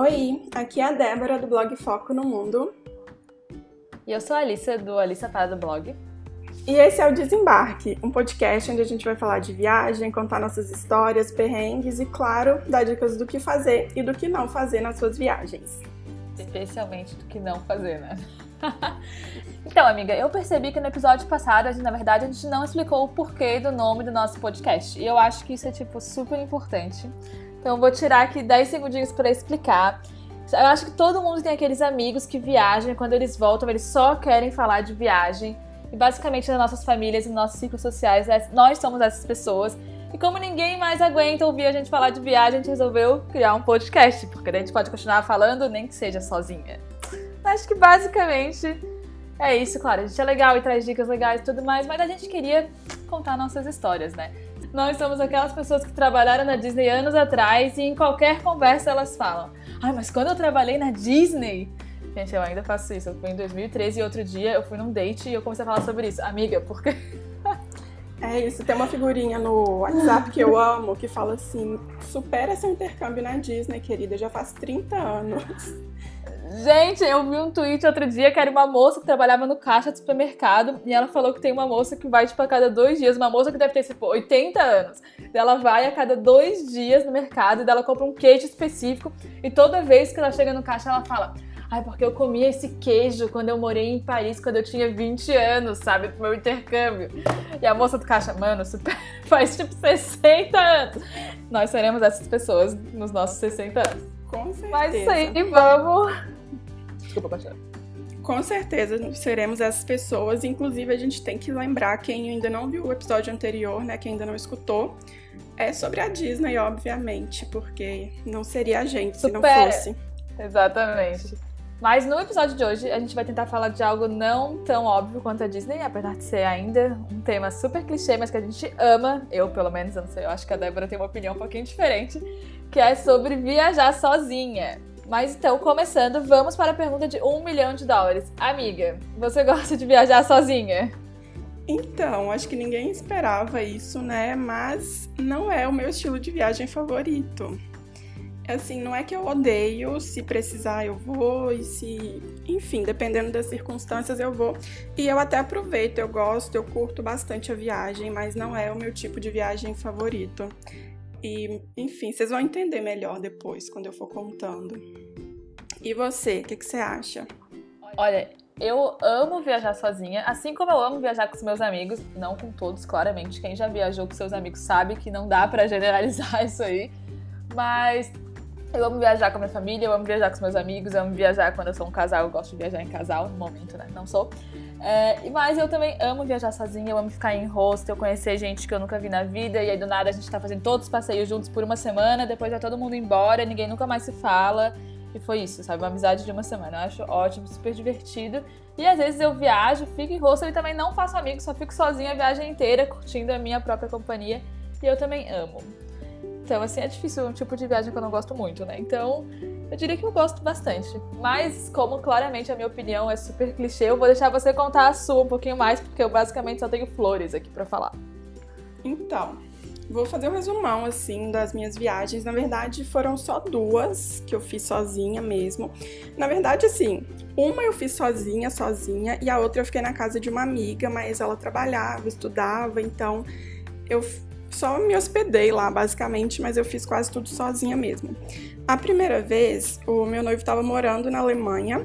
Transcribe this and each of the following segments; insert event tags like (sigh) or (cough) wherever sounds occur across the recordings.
Oi, aqui é a Débora do blog Foco no Mundo. E eu sou a Alissa do Alissa Para do Blog. E esse é o Desembarque, um podcast onde a gente vai falar de viagem, contar nossas histórias, perrengues e, claro, dar dicas do que fazer e do que não fazer nas suas viagens. Especialmente do que não fazer, né? (laughs) então, amiga, eu percebi que no episódio passado, a gente, na verdade, a gente não explicou o porquê do nome do nosso podcast. E eu acho que isso é, tipo, super importante. Então, vou tirar aqui 10 segundinhos para explicar. Eu acho que todo mundo tem aqueles amigos que viajam e quando eles voltam, eles só querem falar de viagem. E basicamente nas nossas famílias e nossos ciclos sociais, é, nós somos essas pessoas. E como ninguém mais aguenta ouvir a gente falar de viagem, a gente resolveu criar um podcast, porque a gente pode continuar falando, nem que seja sozinha. Acho que basicamente é isso, claro. A gente é legal e traz dicas legais e tudo mais, mas a gente queria contar nossas histórias, né? Nós somos aquelas pessoas que trabalharam na Disney anos atrás e em qualquer conversa elas falam: Ai, mas quando eu trabalhei na Disney, Gente, eu ainda faço isso. Eu fui em 2013 e outro dia eu fui num date e eu comecei a falar sobre isso. Amiga, por quê? (laughs) É isso, tem uma figurinha no WhatsApp que eu amo que fala assim: supera seu intercâmbio na Disney, querida, já faz 30 anos. Gente, eu vi um tweet outro dia que era uma moça que trabalhava no caixa do supermercado e ela falou que tem uma moça que vai, tipo, a cada dois dias, uma moça que deve ter, tipo, 80 anos. Ela vai a cada dois dias no mercado e ela compra um queijo específico e toda vez que ela chega no caixa ela fala Ai, porque eu comi esse queijo quando eu morei em Paris, quando eu tinha 20 anos, sabe? Pro meu intercâmbio. E a moça do caixa, mano, super, (laughs) faz tipo 60 anos. Nós seremos essas pessoas nos nossos 60 anos. Com certeza. Mas isso aí, vamos. Desculpa, Paixão. Com certeza seremos essas pessoas. Inclusive, a gente tem que lembrar quem ainda não viu o episódio anterior, né? Quem ainda não escutou. É sobre a Disney, obviamente, porque não seria a gente se não fosse. Exatamente. Mas no episódio de hoje a gente vai tentar falar de algo não tão óbvio quanto a Disney, apesar de ser ainda um tema super clichê, mas que a gente ama. Eu, pelo menos, eu não sei, eu acho que a Débora tem uma opinião um pouquinho diferente, que é sobre viajar sozinha. Mas então, começando, vamos para a pergunta de um milhão de dólares. Amiga, você gosta de viajar sozinha? Então, acho que ninguém esperava isso, né? Mas não é o meu estilo de viagem favorito. Assim, não é que eu odeio, se precisar eu vou, e se. Enfim, dependendo das circunstâncias eu vou. E eu até aproveito, eu gosto, eu curto bastante a viagem, mas não é o meu tipo de viagem favorito. E, enfim, vocês vão entender melhor depois, quando eu for contando. E você, o que, que você acha? Olha, eu amo viajar sozinha, assim como eu amo viajar com os meus amigos, não com todos, claramente. Quem já viajou com seus amigos sabe que não dá para generalizar (laughs) isso aí. Mas eu amo viajar com a minha família, eu amo viajar com os meus amigos, eu amo viajar quando eu sou um casal, eu gosto de viajar em casal, no momento, né? Não sou. É, mas eu também amo viajar sozinha, eu amo ficar em hostel, conhecer gente que eu nunca vi na vida, e aí do nada a gente tá fazendo todos os passeios juntos por uma semana, depois vai todo mundo embora, ninguém nunca mais se fala. E foi isso, sabe? Uma amizade de uma semana. Eu acho ótimo, super divertido. E às vezes eu viajo, fico em hostel e também não faço amigos, só fico sozinha a viagem inteira, curtindo a minha própria companhia. E eu também amo. Então, assim, é difícil um tipo de viagem que eu não gosto muito, né? Então, eu diria que eu gosto bastante. Mas, como claramente a minha opinião é super clichê, eu vou deixar você contar a sua um pouquinho mais, porque eu basicamente só tenho flores aqui para falar. Então, vou fazer um resumão, assim, das minhas viagens. Na verdade, foram só duas que eu fiz sozinha mesmo. Na verdade, assim, uma eu fiz sozinha, sozinha, e a outra eu fiquei na casa de uma amiga, mas ela trabalhava, estudava, então eu só me hospedei lá, basicamente, mas eu fiz quase tudo sozinha mesmo. A primeira vez, o meu noivo estava morando na Alemanha.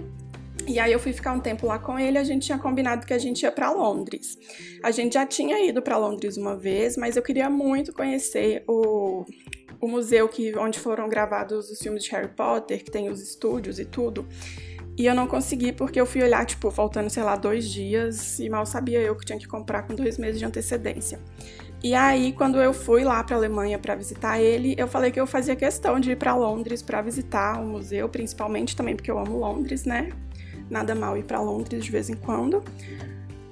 E aí eu fui ficar um tempo lá com ele, a gente tinha combinado que a gente ia para Londres. A gente já tinha ido para Londres uma vez, mas eu queria muito conhecer o, o museu que onde foram gravados os filmes de Harry Potter, que tem os estúdios e tudo. E eu não consegui porque eu fui olhar, tipo, faltando, sei lá, dois dias, e mal sabia eu que tinha que comprar com dois meses de antecedência. E aí, quando eu fui lá para a Alemanha para visitar ele, eu falei que eu fazia questão de ir para Londres para visitar o museu, principalmente também porque eu amo Londres, né? Nada mal ir para Londres de vez em quando.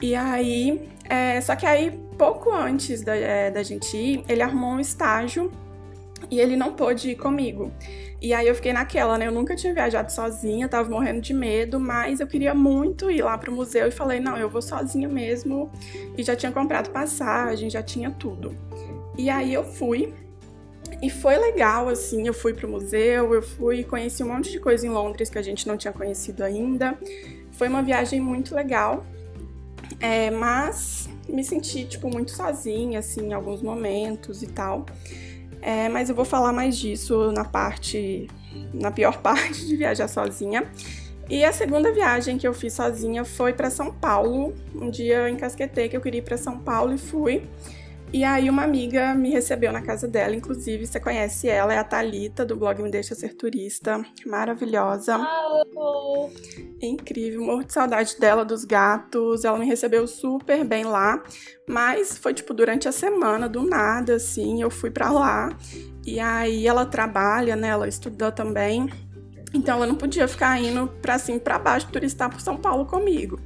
E aí, é, só que aí, pouco antes da, é, da gente ir, ele arrumou um estágio e ele não pôde ir comigo. E aí eu fiquei naquela, né? Eu nunca tinha viajado sozinha, tava morrendo de medo, mas eu queria muito ir lá pro museu e falei, não, eu vou sozinha mesmo. E já tinha comprado passagem, já tinha tudo. E aí eu fui. E foi legal, assim, eu fui pro museu, eu fui conheci um monte de coisa em Londres que a gente não tinha conhecido ainda. Foi uma viagem muito legal, é, mas me senti, tipo, muito sozinha, assim, em alguns momentos e tal. É, mas eu vou falar mais disso na parte, na pior (laughs) parte de viajar sozinha. E a segunda viagem que eu fiz sozinha foi para São Paulo. Um dia eu encasquetei que eu queria ir para São Paulo e fui. E aí uma amiga me recebeu na casa dela, inclusive você conhece ela, é a Talita do blog Me Deixa Ser Turista, maravilhosa. Oh. Incrível, morro de saudade dela, dos gatos. Ela me recebeu super bem lá, mas foi tipo durante a semana, do nada assim, eu fui para lá. E aí ela trabalha, né? Ela estuda também. Então ela não podia ficar indo para cima e para baixo turistar por São Paulo comigo.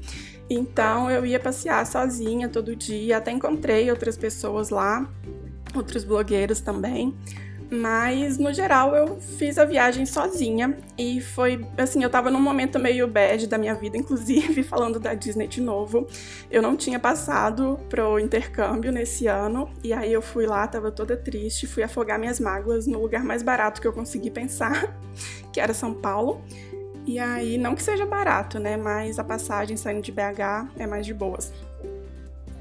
Então eu ia passear sozinha todo dia, até encontrei outras pessoas lá, outros blogueiros também. Mas no geral eu fiz a viagem sozinha e foi assim, eu tava num momento meio bad da minha vida, (laughs) inclusive falando da Disney de novo. Eu não tinha passado pro intercâmbio nesse ano e aí eu fui lá, tava toda triste, fui afogar minhas mágoas no lugar mais barato que eu consegui pensar, (laughs) que era São Paulo. E aí, não que seja barato, né? Mas a passagem saindo de BH é mais de boas.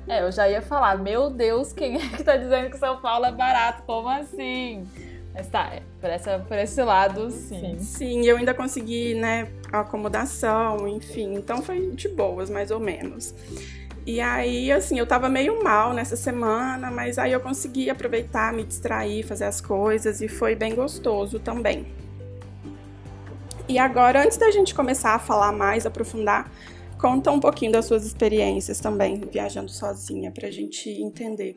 É, eu já ia falar, meu Deus, quem é que tá dizendo que São Paulo é barato? Como assim? Mas tá, é, por, essa, por esse lado, sim. Sim, eu ainda consegui, né, acomodação, enfim. Então foi de boas, mais ou menos. E aí, assim, eu tava meio mal nessa semana, mas aí eu consegui aproveitar, me distrair, fazer as coisas e foi bem gostoso também. E agora, antes da gente começar a falar mais, aprofundar, conta um pouquinho das suas experiências também, viajando sozinha, pra gente entender.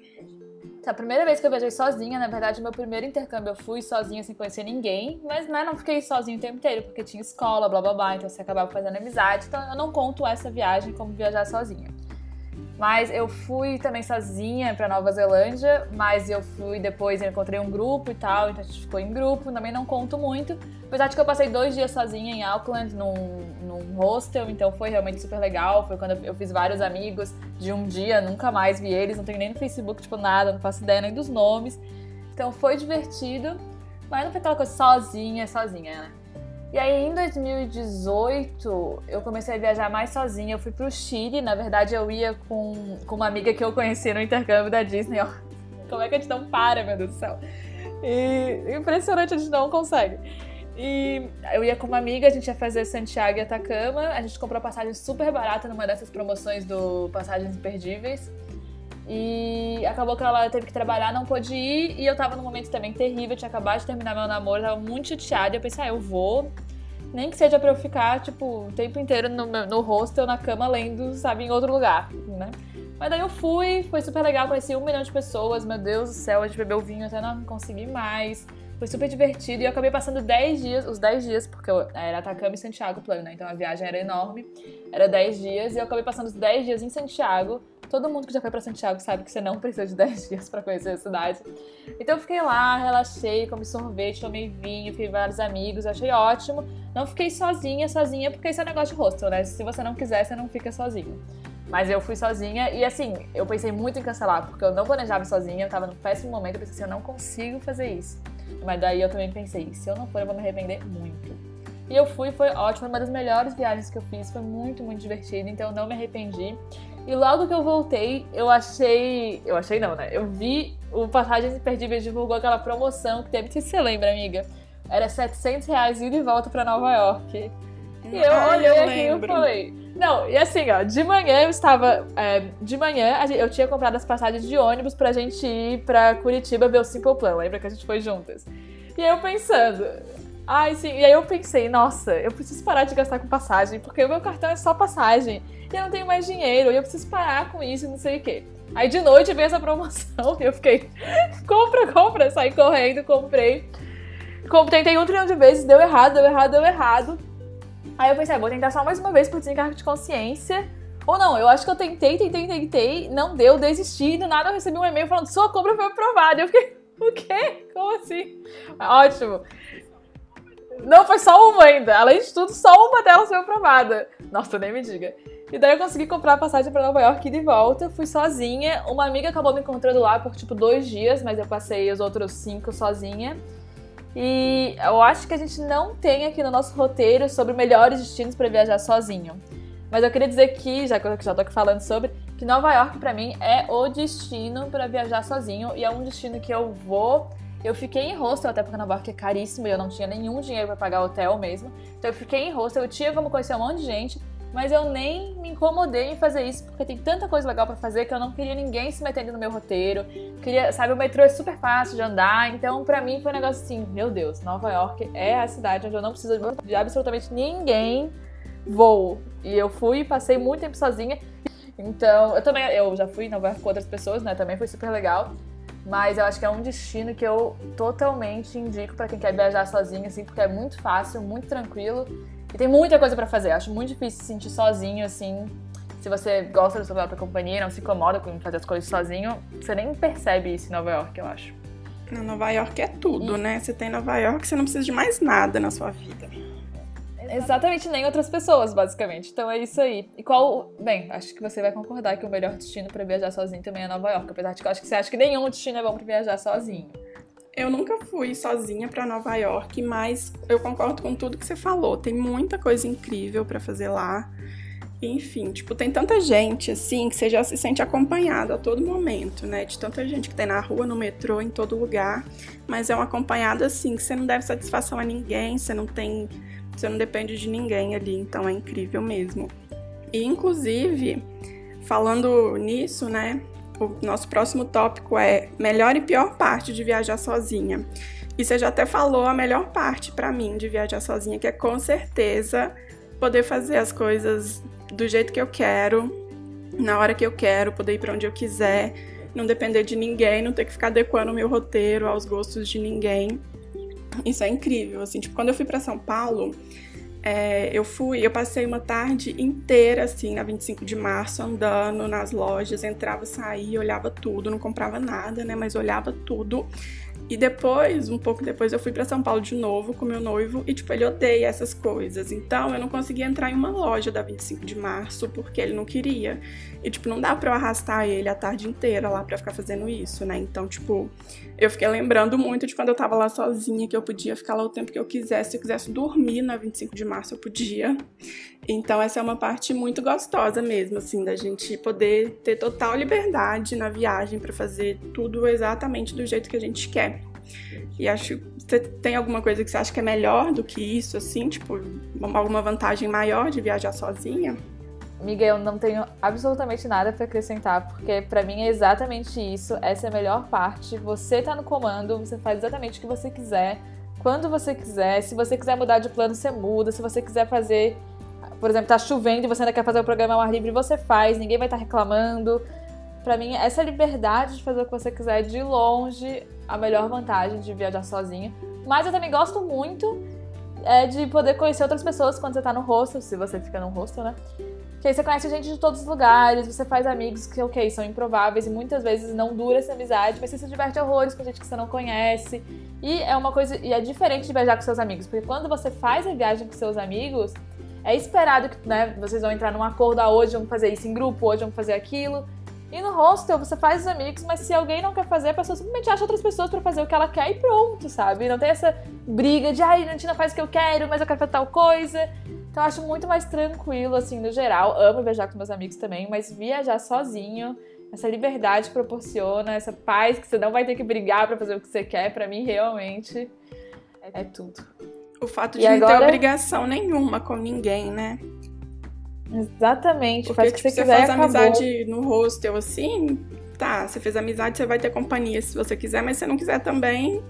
Tá, a primeira vez que eu viajei sozinha, na verdade, meu primeiro intercâmbio eu fui sozinha sem conhecer ninguém, mas né, não fiquei sozinha o tempo inteiro, porque tinha escola, blá blá blá, então você acabava fazendo amizade, então eu não conto essa viagem como viajar sozinha. Mas eu fui também sozinha para Nova Zelândia, mas eu fui depois, eu encontrei um grupo e tal, então a gente ficou em grupo, também não conto muito. Apesar de que eu passei dois dias sozinha em Auckland, num, num hostel, então foi realmente super legal. Foi quando eu fiz vários amigos de um dia, nunca mais vi eles, não tenho nem no Facebook, tipo, nada, não faço ideia nem dos nomes. Então foi divertido, mas não foi aquela coisa sozinha, sozinha, né? E aí em 2018 eu comecei a viajar mais sozinha. Eu fui pro Chile, na verdade eu ia com, com uma amiga que eu conheci no intercâmbio da Disney. Ó. Como é que a gente não para, meu Deus do céu? E impressionante, a gente não consegue. E eu ia com uma amiga, a gente ia fazer Santiago e Atacama. A gente comprou passagem super barata numa dessas promoções do Passagens Imperdíveis. E acabou que ela teve que trabalhar, não pôde ir. E eu tava num momento também terrível, tinha acabado de terminar meu namoro, tava muito chateada. Eu pensei, ah, eu vou. Nem que seja pra eu ficar, tipo, o tempo inteiro no, no hostel, na cama, lendo, sabe, em outro lugar, né? Mas daí eu fui, foi super legal, conheci um milhão de pessoas, meu Deus do céu, a gente bebeu vinho até não conseguir mais. Foi super divertido e eu acabei passando 10 dias, os 10 dias, porque eu, era Atacama e Santiago o plano, né? Então a viagem era enorme, era 10 dias e eu acabei passando os 10 dias em Santiago. Todo mundo que já foi para Santiago sabe que você não precisa de (laughs) 10 dias para conhecer a cidade. Então eu fiquei lá, relaxei, comi sorvete, tomei vinho, fiz vários amigos, achei ótimo. Não fiquei sozinha, sozinha, porque esse é negócio de hostel, né? Se você não quiser, você não fica sozinho. Mas eu fui sozinha e assim, eu pensei muito em cancelar, porque eu não planejava sozinha, eu tava num péssimo momento, eu pensei assim, eu não consigo fazer isso. Mas daí eu também pensei, se eu não for, eu vou me arrepender muito. E eu fui, foi ótimo, uma das melhores viagens que eu fiz, foi muito, muito divertido, então eu não me arrependi. E logo que eu voltei, eu achei. Eu achei não, né? Eu vi o Passagens Imperdíveis divulgou aquela promoção que teve. Se você lembra, amiga. Era 700 reais ida e volta pra Nova York. E eu Ah, olhei eu aqui e falei. Não, e assim, ó, de manhã eu estava. é, de manhã gente- eu tinha comprado as passagens de ônibus pra gente ir pra Curitiba ver o Simple Plan. Lembra que a gente foi juntas? E aí eu pensando. Ai, sim. E aí eu pensei, nossa, eu preciso parar de gastar com passagem, porque o meu cartão é só passagem. E eu não tenho mais dinheiro, e eu preciso parar com isso, não sei o quê. Aí de noite veio essa promoção (laughs) e eu fiquei, compra, compra, saí correndo, comprei. Com- Tentei um trilhão de vezes, deu errado, deu errado, deu errado. Aí eu pensei, ah, vou tentar só mais uma vez por desencargo de consciência. Ou não, eu acho que eu tentei, tentei, tentei, não deu, desisti, do nada eu recebi um e-mail falando sua compra foi aprovada. Eu fiquei, (laughs) o quê? Como assim? Ótimo. Não, foi só uma ainda. Além de tudo, só uma delas foi aprovada. Nossa, nem me diga. E daí eu consegui comprar a passagem para Nova York e de volta. Fui sozinha. Uma amiga acabou me encontrando lá por tipo dois dias, mas eu passei os outros cinco sozinha. E eu acho que a gente não tem aqui no nosso roteiro sobre melhores destinos para viajar sozinho. Mas eu queria dizer que, já que eu já tô aqui falando sobre, que Nova York para mim é o destino para viajar sozinho e é um destino que eu vou eu fiquei em hostel, até porque Nova York é caríssimo e eu não tinha nenhum dinheiro para pagar hotel mesmo. Então eu fiquei em hostel, eu tinha como conhecer um monte de gente, mas eu nem me incomodei em fazer isso, porque tem tanta coisa legal para fazer que eu não queria ninguém se metendo no meu roteiro. Queria, sabe, o metrô é super fácil de andar, então para mim foi um negócio assim, meu Deus, Nova York é a cidade onde eu não preciso de absolutamente ninguém voo. E eu fui, passei muito tempo sozinha. Então, eu também, eu já fui em Nova York com outras pessoas, né? Também foi super legal. Mas eu acho que é um destino que eu totalmente indico para quem quer viajar sozinho, assim, porque é muito fácil, muito tranquilo e tem muita coisa para fazer. Acho muito difícil se sentir sozinho, assim. Se você gosta da sua própria companhia, não se incomoda com fazer as coisas sozinho, você nem percebe isso em Nova York, eu acho. Na Nova York é tudo, e... né? Você tem Nova York, você não precisa de mais nada na sua vida. Exatamente, nem outras pessoas, basicamente. Então é isso aí. E qual. Bem, acho que você vai concordar que o melhor destino para viajar sozinho também é Nova York. Apesar de que eu acho que você acha que nenhum destino é bom para viajar sozinho. Eu nunca fui sozinha para Nova York, mas eu concordo com tudo que você falou. Tem muita coisa incrível para fazer lá. Enfim, tipo, tem tanta gente assim que você já se sente acompanhado a todo momento, né? De tanta gente que tem na rua, no metrô, em todo lugar. Mas é um acompanhado assim que você não deve satisfação a ninguém, você não tem. Você não depende de ninguém ali, então é incrível mesmo. E inclusive, falando nisso, né? o nosso próximo tópico é melhor e pior parte de viajar sozinha. E você já até falou a melhor parte para mim de viajar sozinha, que é com certeza poder fazer as coisas do jeito que eu quero, na hora que eu quero, poder ir para onde eu quiser, não depender de ninguém, não ter que ficar adequando o meu roteiro aos gostos de ninguém. Isso é incrível, assim, tipo, quando eu fui para São Paulo, é, eu fui, eu passei uma tarde inteira assim, na 25 de março, andando nas lojas, entrava, saía, olhava tudo, não comprava nada, né? Mas olhava tudo. E depois, um pouco depois, eu fui para São Paulo de novo com meu noivo e, tipo, ele odeia essas coisas. Então, eu não conseguia entrar em uma loja da 25 de março porque ele não queria. E, tipo, não dá pra eu arrastar ele a tarde inteira lá pra ficar fazendo isso, né? Então, tipo, eu fiquei lembrando muito de quando eu tava lá sozinha, que eu podia ficar lá o tempo que eu quisesse. Se eu quisesse dormir na 25 de março, eu podia. Então, essa é uma parte muito gostosa mesmo, assim, da gente poder ter total liberdade na viagem para fazer tudo exatamente do jeito que a gente quer. E acho. Você tem alguma coisa que você acha que é melhor do que isso, assim? Tipo, alguma vantagem maior de viajar sozinha? Miguel, não tenho absolutamente nada para acrescentar, porque para mim é exatamente isso. Essa é a melhor parte. Você tá no comando, você faz exatamente o que você quiser, quando você quiser. Se você quiser mudar de plano, você muda. Se você quiser fazer, por exemplo, tá chovendo e você ainda quer fazer o programa ao ar livre, você faz, ninguém vai estar tá reclamando. Para mim, essa liberdade de fazer o que você quiser de longe a melhor vantagem de viajar sozinha. Mas eu também gosto muito é, de poder conhecer outras pessoas quando você tá no hostel, se você fica no hostel, né? Que aí você conhece gente de todos os lugares, você faz amigos que, ok, são improváveis e muitas vezes não dura essa amizade, mas você se diverte horrores com gente que você não conhece. E é uma coisa, e é diferente de viajar com seus amigos, porque quando você faz a viagem com seus amigos, é esperado que né, vocês vão entrar num acordo, ah, hoje vamos fazer isso em grupo, hoje vamos fazer aquilo. E no hostel você faz os amigos, mas se alguém não quer fazer, a pessoa simplesmente acha outras pessoas para fazer o que ela quer e pronto, sabe? Não tem essa briga de, ai, a gente não faz o que eu quero, mas eu quero fazer tal coisa. Então eu acho muito mais tranquilo, assim, no geral. Amo viajar com meus amigos também, mas viajar sozinho, essa liberdade proporciona, essa paz que você não vai ter que brigar para fazer o que você quer, para mim realmente é tudo. O fato de e não agora... ter obrigação nenhuma com ninguém, né? Exatamente, Porque, faz o que tipo, você quiser. Você faz amizade no hostel assim, tá, você fez amizade, você vai ter companhia se você quiser, mas se você não quiser também,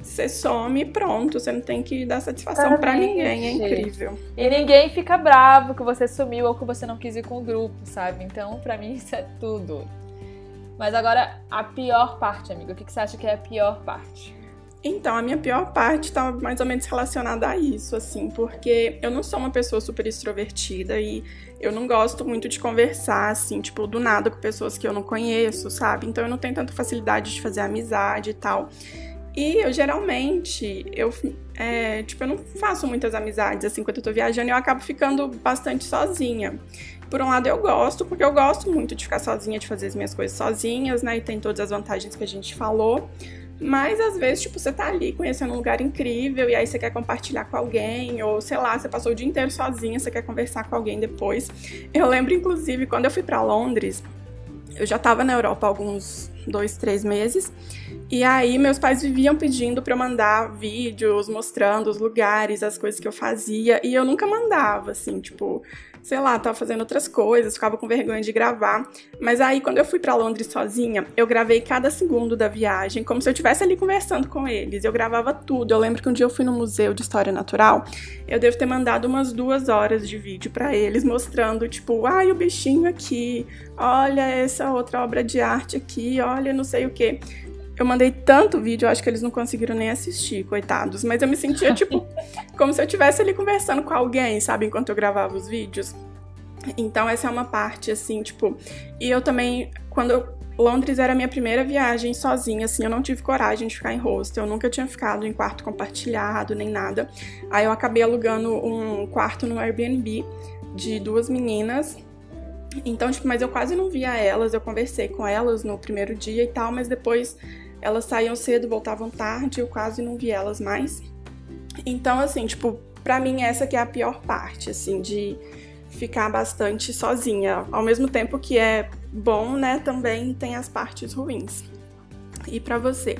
você some e pronto. Você não tem que dar satisfação para ninguém, é incrível. E ninguém fica bravo que você sumiu ou que você não quis ir com o grupo, sabe? Então, para mim, (laughs) isso é tudo. Mas agora, a pior parte, amigo. O que você acha que é a pior parte? Então, a minha pior parte está mais ou menos relacionada a isso, assim, porque eu não sou uma pessoa super extrovertida e eu não gosto muito de conversar, assim, tipo, do nada com pessoas que eu não conheço, sabe? Então, eu não tenho tanta facilidade de fazer amizade e tal. E eu geralmente, eu, é, tipo, eu não faço muitas amizades assim quando eu tô viajando, eu acabo ficando bastante sozinha. Por um lado eu gosto, porque eu gosto muito de ficar sozinha, de fazer as minhas coisas sozinhas, né? E tem todas as vantagens que a gente falou. Mas às vezes, tipo, você tá ali conhecendo um lugar incrível e aí você quer compartilhar com alguém, ou sei lá, você passou o dia inteiro sozinha, você quer conversar com alguém depois. Eu lembro, inclusive, quando eu fui para Londres, eu já tava na Europa há alguns dois, três meses. E aí meus pais viviam pedindo para eu mandar vídeos mostrando os lugares, as coisas que eu fazia, e eu nunca mandava, assim, tipo, sei lá, tava fazendo outras coisas, ficava com vergonha de gravar. Mas aí, quando eu fui para Londres sozinha, eu gravei cada segundo da viagem, como se eu estivesse ali conversando com eles. Eu gravava tudo. Eu lembro que um dia eu fui no Museu de História Natural, eu devo ter mandado umas duas horas de vídeo para eles, mostrando, tipo, ai, o bichinho aqui, olha essa outra obra de arte aqui, olha não sei o que. Eu mandei tanto vídeo, eu acho que eles não conseguiram nem assistir, coitados. Mas eu me sentia, (laughs) tipo, como se eu estivesse ali conversando com alguém, sabe, enquanto eu gravava os vídeos. Então, essa é uma parte, assim, tipo. E eu também, quando eu Londres era a minha primeira viagem sozinha, assim, eu não tive coragem de ficar em hostel, eu nunca tinha ficado em quarto compartilhado, nem nada. Aí eu acabei alugando um quarto no Airbnb de duas meninas. Então, tipo, mas eu quase não via elas, eu conversei com elas no primeiro dia e tal, mas depois elas saíam cedo, voltavam tarde, eu quase não vi elas mais. Então, assim, tipo, pra mim essa que é a pior parte, assim, de ficar bastante sozinha. Ao mesmo tempo que é bom, né, também tem as partes ruins. E para você?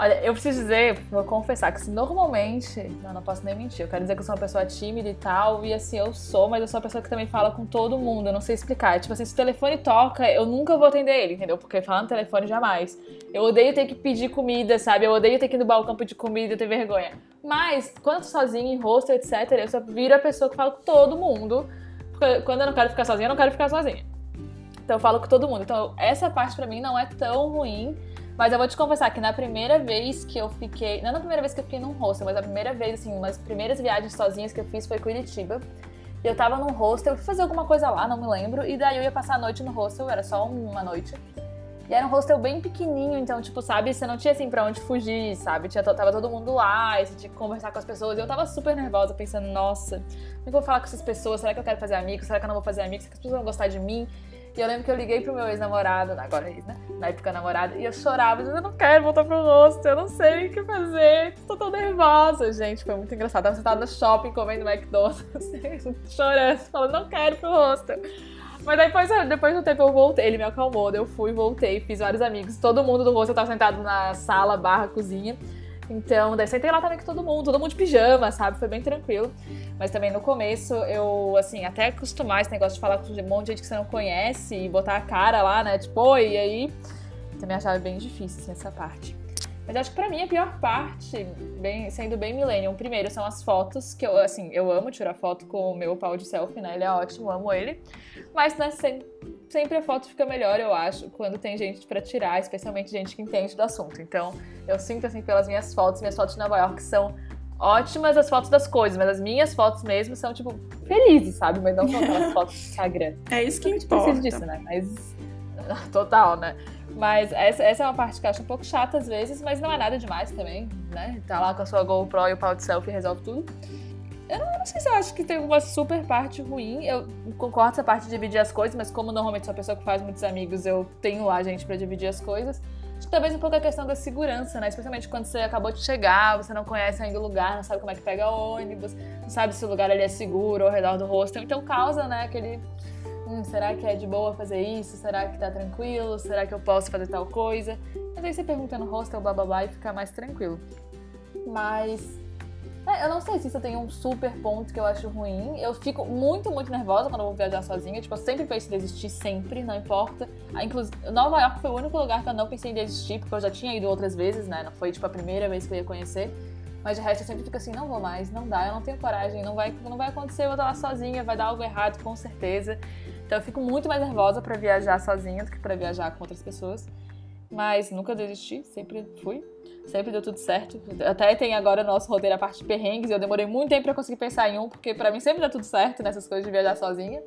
Olha, eu preciso dizer, vou confessar que normalmente, não, não posso nem mentir, eu quero dizer que eu sou uma pessoa tímida e tal, e assim, eu sou, mas eu sou uma pessoa que também fala com todo mundo, eu não sei explicar. Tipo assim, se o telefone toca, eu nunca vou atender ele, entendeu? Porque falar no telefone jamais. Eu odeio ter que pedir comida, sabe? Eu odeio ter que ir no balcão pedir comida, ter vergonha. Mas, quando eu tô sozinha em hostel, etc., eu só viro a pessoa que fala com todo mundo. Porque quando eu não quero ficar sozinha, eu não quero ficar sozinha. Então eu falo com todo mundo. Então, essa parte pra mim não é tão ruim mas eu vou te confessar que na primeira vez que eu fiquei. Não na primeira vez que eu fiquei num hostel, mas a primeira vez, assim, umas primeiras viagens sozinhas que eu fiz foi Curitiba. E eu tava num hostel, eu fui fazer alguma coisa lá, não me lembro. E daí eu ia passar a noite no hostel, era só uma noite. E era um hostel bem pequenininho, então, tipo, sabe, você não tinha assim pra onde fugir, sabe? Tinha, tava todo mundo lá, e você tinha que conversar com as pessoas. E eu tava super nervosa, pensando, nossa, como é que eu vou falar com essas pessoas? Será que eu quero fazer amigos? Será que eu não vou fazer amigos? Será que as pessoas vão gostar de mim? E eu lembro que eu liguei pro meu ex-namorado, agora ex, né? Na época namorado, e eu chorava, dizendo, eu não quero voltar pro rosto, eu não sei o que fazer, tô tão nervosa, gente. Foi muito engraçado. Eu tava sentada no shopping comendo McDonald's, (laughs) chorando, falando, não quero pro rosto. Mas depois, depois do tempo eu voltei, ele me acalmou, eu fui, voltei, fiz vários amigos. Todo mundo do rosto tava sentado na sala barra cozinha. Então, daí sentei lá também com todo mundo, todo mundo de pijama, sabe? Foi bem tranquilo. Mas também no começo, eu, assim, até acostumar esse negócio de falar com um monte de gente que você não conhece e botar a cara lá, né? Tipo, oi, e aí. Também achava bem difícil, assim, essa parte. Mas acho que pra mim a pior parte, bem, sendo bem millennium, primeiro são as fotos, que eu, assim, eu amo tirar foto com o meu pau de selfie, né? Ele é ótimo, amo ele. Mas, né, sempre a foto fica melhor, eu acho, quando tem gente para tirar, especialmente gente que entende do assunto. Então, eu sinto assim pelas minhas fotos, minhas fotos de Nova York são ótimas as fotos das coisas, mas as minhas fotos mesmo são, tipo, felizes, sabe? Mas não são aquelas (laughs) fotos do Instagram. É isso que importa. precisa disso, né? Mas. (laughs) Total, né? Mas essa, essa é uma parte que eu acho um pouco chata às vezes, mas não é nada demais também, né? Tá lá com a sua GoPro e o pau de selfie resolve tudo. Eu não, sei se eu acho que tem uma super parte ruim. Eu concordo essa parte de dividir as coisas, mas como normalmente sou a pessoa que faz muitos amigos, eu tenho lá gente para dividir as coisas. Acho que talvez um pouco a questão da segurança, né? Especialmente quando você acabou de chegar, você não conhece ainda o lugar, não sabe como é que pega ônibus, não sabe se o lugar ali é seguro ao redor do hostel. Então causa, né, aquele. Hum, será que é de boa fazer isso? Será que tá tranquilo? Será que eu posso fazer tal coisa? Mas aí você pergunta no hostel, blá blá blá, e fica mais tranquilo. Mas eu não sei se isso tem um super ponto que eu acho ruim. Eu fico muito, muito nervosa quando eu vou viajar sozinha. Tipo, eu sempre penso em desistir, sempre, não importa. Ah, inclusive, Nova York foi o único lugar que eu não pensei em desistir, porque eu já tinha ido outras vezes, né? Não foi, tipo, a primeira vez que eu ia conhecer. Mas de resto eu sempre fico assim, não vou mais, não dá, eu não tenho coragem, não vai, não vai acontecer, eu vou estar lá sozinha, vai dar algo errado, com certeza. Então eu fico muito mais nervosa para viajar sozinha do que para viajar com outras pessoas. Mas nunca desisti, sempre fui. Sempre deu tudo certo. Até tem agora o nosso roteiro a parte de perrengues. Eu demorei muito tempo pra conseguir pensar em um, porque pra mim sempre dá tudo certo nessas coisas de viajar sozinha.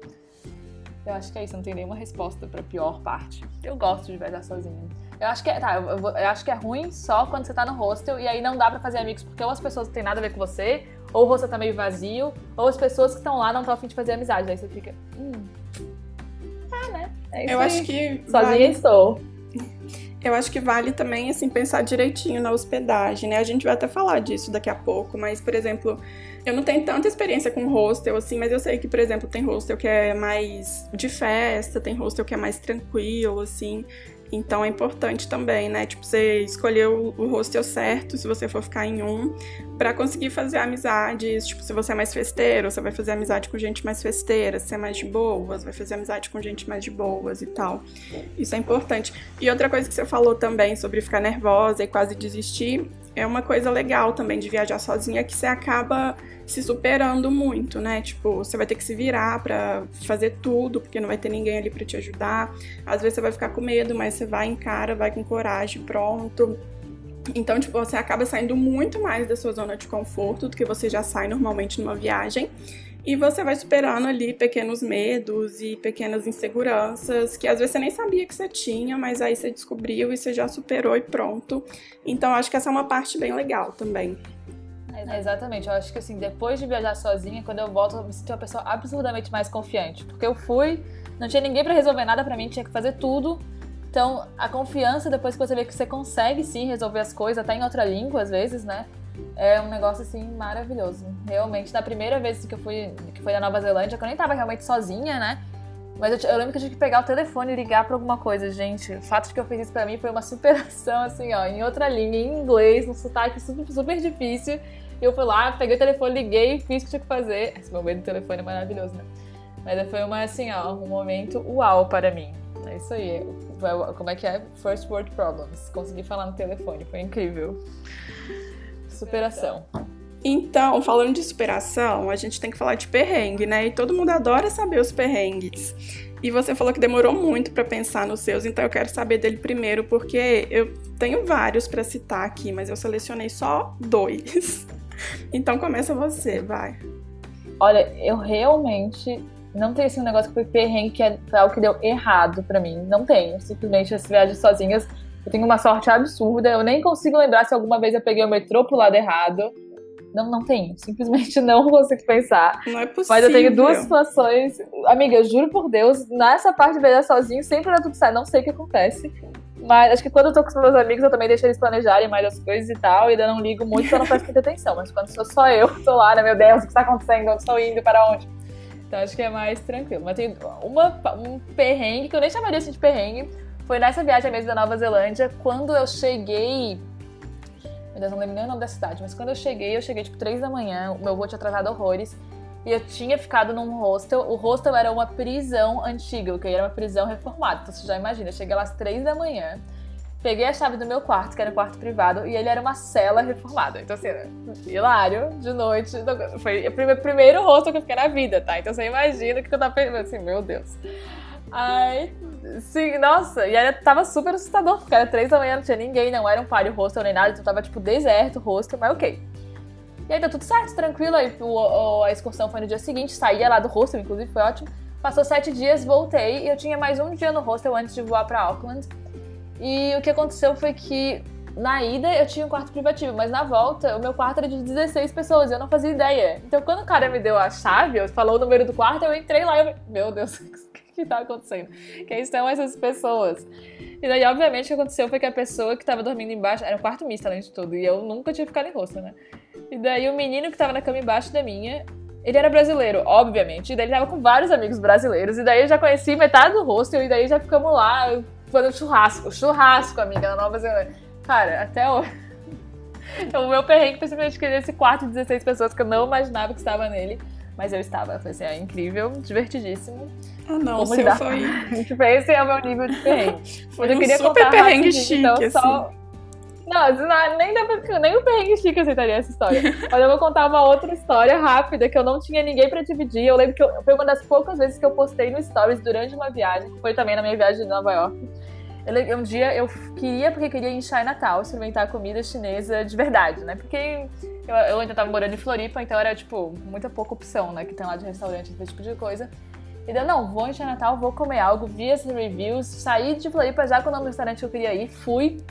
Eu acho que é isso, não tem nenhuma resposta pra pior parte. Eu gosto de viajar sozinha. Eu acho que é, tá, eu, eu, acho que é ruim só quando você tá no hostel e aí não dá para fazer amigos porque ou as pessoas não têm nada a ver com você, ou o hostel tá meio vazio, ou as pessoas que estão lá não estão afim de fazer amizade. Aí você fica, hum. Ah, né? É isso eu aí. acho que. Sozinha vale... estou. Eu acho que vale também, assim, pensar direitinho na hospedagem, né? A gente vai até falar disso daqui a pouco, mas, por exemplo, eu não tenho tanta experiência com hostel, assim, mas eu sei que, por exemplo, tem hostel que é mais de festa, tem hostel que é mais tranquilo, assim. Então é importante também, né? Tipo, você escolher o, hostel certo, se você for ficar em um, para conseguir fazer amizades. Tipo, se você é mais festeiro, você vai fazer amizade com gente mais festeira. Se é mais de boas, vai fazer amizade com gente mais de boas e tal. Isso é importante. E outra coisa que você falou também sobre ficar nervosa e quase desistir, é uma coisa legal também de viajar sozinha que você acaba se superando muito, né? Tipo, você vai ter que se virar para fazer tudo, porque não vai ter ninguém ali para te ajudar. Às vezes você vai ficar com medo, mas você vai em cara, vai com coragem, pronto. Então, tipo, você acaba saindo muito mais da sua zona de conforto do que você já sai normalmente numa viagem. E você vai superando ali pequenos medos e pequenas inseguranças que às vezes você nem sabia que você tinha, mas aí você descobriu e você já superou e pronto. Então, acho que essa é uma parte bem legal também. É, exatamente, eu acho que assim, depois de viajar sozinha, quando eu volto, eu me sinto uma pessoa absurdamente mais confiante. Porque eu fui, não tinha ninguém para resolver nada para mim, tinha que fazer tudo. Então, a confiança, depois que você vê que você consegue sim resolver as coisas, até em outra língua às vezes, né? É um negócio assim maravilhoso. Realmente, na primeira vez que eu fui, que foi na Nova Zelândia, que eu nem tava realmente sozinha, né? Mas eu, eu, lembro que eu tinha que pegar o telefone e ligar pra alguma coisa, gente. O fato de que eu fiz isso pra mim foi uma (laughs) superação, assim, ó, em outra língua, em inglês, num sotaque super, super difícil. E eu fui lá, peguei o telefone, liguei, fiz o que tinha que fazer. Esse momento do telefone é maravilhoso, né? Mas foi uma, assim, ó, um momento uau para mim. É isso aí. Como é que é? First World Problems. Consegui falar no telefone, foi incrível. Superação. Então, falando de superação, a gente tem que falar de perrengue, né? E todo mundo adora saber os perrengues. E você falou que demorou muito para pensar nos seus, então eu quero saber dele primeiro, porque eu tenho vários para citar aqui, mas eu selecionei só dois. (laughs) Então começa você, vai. Olha, eu realmente não tenho assim um negócio que foi perrengue que é algo que deu errado para mim. Não tenho. Simplesmente as viagens sozinhas, eu tenho uma sorte absurda. Eu nem consigo lembrar se alguma vez eu peguei o metrô pro lado errado. Não, não tenho. (laughs) Simplesmente não consigo pensar. Não é possível. Mas eu tenho duas situações. Amiga, eu juro por Deus, nessa parte de viajar sozinho, sempre dá tudo certo. Não sei o que acontece. Mas acho que quando eu tô com os meus amigos, eu também deixo eles planejarem mais as coisas e tal, e ainda não ligo muito, eu não presto muita atenção. Mas quando sou só eu, tô lá, né, meu Deus, o que tá acontecendo? Onde estou indo? Para onde? Então acho que é mais tranquilo. Mas tem uma, um perrengue, que eu nem chamaria assim de perrengue, foi nessa viagem mesmo da Nova Zelândia, quando eu cheguei. Meu Deus, não lembro nem o nome da cidade, mas quando eu cheguei, eu cheguei tipo 3 da manhã, o meu voo tinha atrasado horrores. E eu tinha ficado num hostel. O hostel era uma prisão antiga, que era uma prisão reformada. Então você já imagina, eu cheguei lá às 3 da manhã. Peguei a chave do meu quarto, que era um quarto privado, e ele era uma cela reformada. Então, assim, hilário, de noite. Foi o primeiro hostel que eu fiquei na vida, tá? Então você imagina o que eu tava pensando, assim, meu Deus. Aí, sim, nossa, e aí tava super assustador, porque era três da manhã, não tinha ninguém, não era um party hostel nem nada, então tava tipo deserto o hostel, mas ok. E aí deu tudo certo, tranquilo. Aí o, a excursão foi no dia seguinte, saía lá do hostel, inclusive foi ótimo. Passou sete dias, voltei e eu tinha mais um dia no hostel antes de voar para Auckland. E o que aconteceu foi que na ida eu tinha um quarto privativo, mas na volta o meu quarto era de 16 pessoas eu não fazia ideia. Então quando o cara me deu a chave, falou o número do quarto, eu entrei lá e eu, meu Deus, (laughs) que tá acontecendo? Quem são essas pessoas? E daí, obviamente, o que aconteceu foi que a pessoa que tava dormindo embaixo, era um quarto misto além de tudo, e eu nunca tinha ficado em rosto, né? E daí o menino que tava na cama embaixo da minha, ele era brasileiro, obviamente. E daí ele tava com vários amigos brasileiros. E daí eu já conheci metade do rosto. E daí já ficamos lá fazendo churrasco. Churrasco, amiga, na Nova Zelândia. Cara, até hoje. Então, (laughs) o meu perrengue simplesmente que esse quarto de 16 pessoas que eu não imaginava que estava nele. Mas eu estava. Foi assim, é incrível, divertidíssimo. Ah, não, o seu foi. (laughs) tipo, esse é o meu nível de perrengue. (laughs) Foi eu um queria super perrengue chique, então, assim. Só não, não nem, nem o perrengue chique aceitaria essa história. (laughs) Mas eu vou contar uma outra história rápida que eu não tinha ninguém pra dividir. Eu lembro que eu, foi uma das poucas vezes que eu postei no Stories durante uma viagem, que foi também na minha viagem de Nova York. Eu, um dia eu queria, porque queria ir em Chinatown, experimentar comida chinesa de verdade, né? Porque eu, eu ainda tava morando em Floripa, então era, tipo, muita pouca opção, né? Que tem lá de restaurante, esse tipo de coisa. E deu, não, vou em Natal, vou comer algo, vi esses reviews, saí de Floripa já com o nome do restaurante que eu queria ir, fui.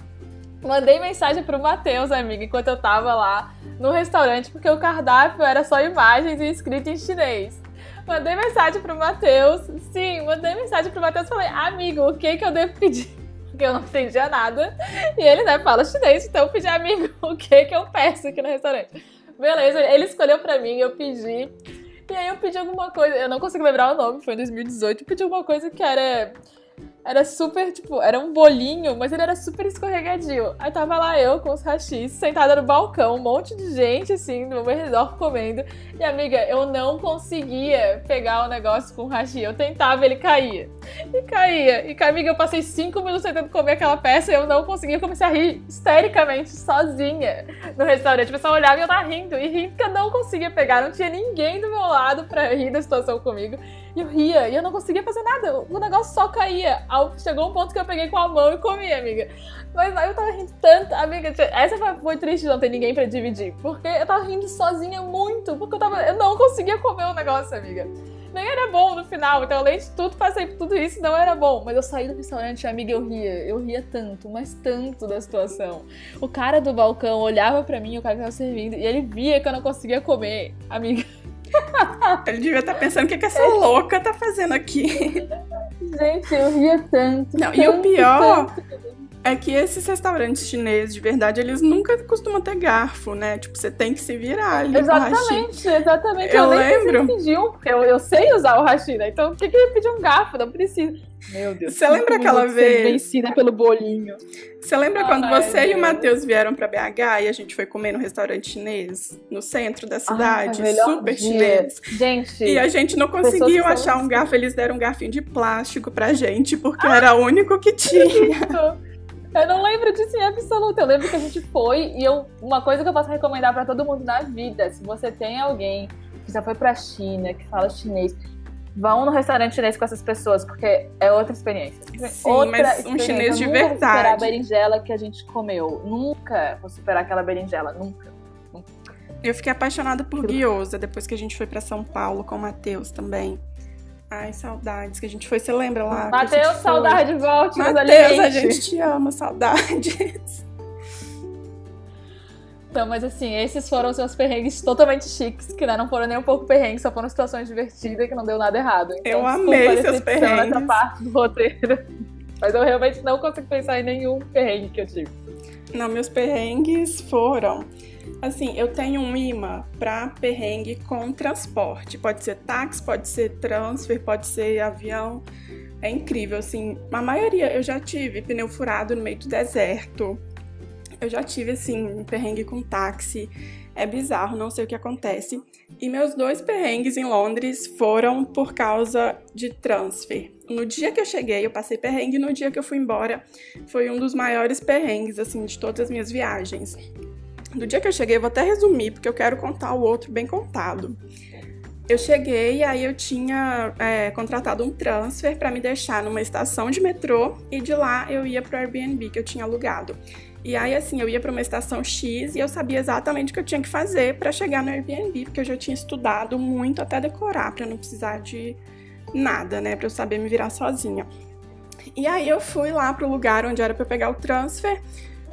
Mandei mensagem pro Matheus, amiga, enquanto eu tava lá no restaurante, porque o cardápio era só imagens e escrito em chinês. Mandei mensagem pro Matheus, sim, mandei mensagem pro Matheus falei, amigo, o que que eu devo pedir? Porque eu não entendia nada. E ele, né, fala chinês, então eu pedi, amigo, (laughs) o que que eu peço aqui no restaurante? Beleza, ele escolheu pra mim, eu pedi. E aí eu pedi alguma coisa, eu não consigo lembrar o nome, foi em 2018, eu pedi alguma coisa que era era super, tipo, era um bolinho, mas ele era super escorregadio. Aí tava lá eu com os rachis, sentada no balcão, um monte de gente, assim, no meu redor comendo. E, amiga, eu não conseguia pegar o negócio com o hashi. Eu tentava, ele caía. E caía. E, amiga, eu passei cinco minutos tentando comer aquela peça e eu não conseguia. Eu comecei a rir histericamente, sozinha, no restaurante. O pessoal olhava e eu tava rindo. E rindo porque eu não conseguia pegar. Não tinha ninguém do meu lado pra rir da situação comigo. E eu ria, e eu não conseguia fazer nada. O negócio só caía. Chegou um ponto que eu peguei com a mão e comi, amiga. Mas aí eu tava rindo tanto, amiga. Essa foi, foi triste não ter ninguém pra dividir. Porque eu tava rindo sozinha muito. Porque eu tava. Eu não conseguia comer o negócio, amiga. Nem era bom no final. Então, além de tudo, passei por tudo isso não era bom. Mas eu saí do restaurante, amiga, eu ria. Eu ria tanto, mas tanto da situação. O cara do balcão olhava pra mim, o cara que tava servindo, e ele via que eu não conseguia comer, amiga. (laughs) Ele devia estar tá pensando o que, que essa louca tá fazendo aqui. (laughs) Gente, eu ria tanto. Não, tanto, e o pior tanto. É que esses restaurantes chineses, de verdade, eles nunca costumam ter garfo, né? Tipo, você tem que se virar ali. Exatamente, exatamente. Eu, eu lembro. Pediu, porque eu, eu sei usar o hashi, né? Então, por que, que eu ia pedir um garfo? Não precisa. Meu Deus. Você lembra aquela vez? Vencida pelo bolinho. Você lembra quando você e o Matheus vieram pra BH e a gente foi comer no restaurante chinês? No centro da cidade? Ai, super dia. chinês. Gente. E a gente não conseguiu achar um garfo. Eles deram um garfinho de plástico pra gente, porque ah, era o único que (laughs) tinha. Eu não lembro disso em absoluto. Eu lembro que a gente foi e eu, uma coisa que eu posso recomendar para todo mundo na vida, se você tem alguém que já foi pra China, que fala chinês, vão no restaurante chinês com essas pessoas, porque é outra experiência. Sim, outra mas experiência. um chinês de verdade. Vou superar a berinjela que a gente comeu. Nunca vou superar aquela berinjela, nunca. nunca. Eu fiquei apaixonada por guiosa depois que a gente foi para São Paulo com o Matheus também. Ai, saudades que a gente foi. Você lembra lá? Matheus, saudade, volte. Matheus, a gente te ama, saudades. Então, mas assim, esses foram os seus perrengues totalmente chiques, que né, não foram nem um pouco perrengues, só foram situações divertidas que não deu nada errado. Então, eu amei seus perrengues. Nessa parte do roteiro. (laughs) Mas eu realmente não consigo pensar em nenhum perrengue que eu tive. Não, meus perrengues foram. Assim, eu tenho um imã para perrengue com transporte. Pode ser táxi, pode ser transfer, pode ser avião. É incrível, assim. A maioria eu já tive pneu furado no meio do deserto eu já tive, assim, perrengue com táxi. É bizarro, não sei o que acontece. E meus dois perrengues em Londres foram por causa de transfer. No dia que eu cheguei, eu passei perrengue, no dia que eu fui embora, foi um dos maiores perrengues, assim, de todas as minhas viagens. No dia que eu cheguei, eu vou até resumir, porque eu quero contar o outro bem contado. Eu cheguei e aí eu tinha é, contratado um transfer para me deixar numa estação de metrô e de lá eu ia pro Airbnb que eu tinha alugado. E aí, assim, eu ia para uma estação X e eu sabia exatamente o que eu tinha que fazer para chegar no Airbnb, porque eu já tinha estudado muito até decorar, para não precisar de nada, né, para eu saber me virar sozinha. E aí eu fui lá pro lugar onde era para pegar o transfer.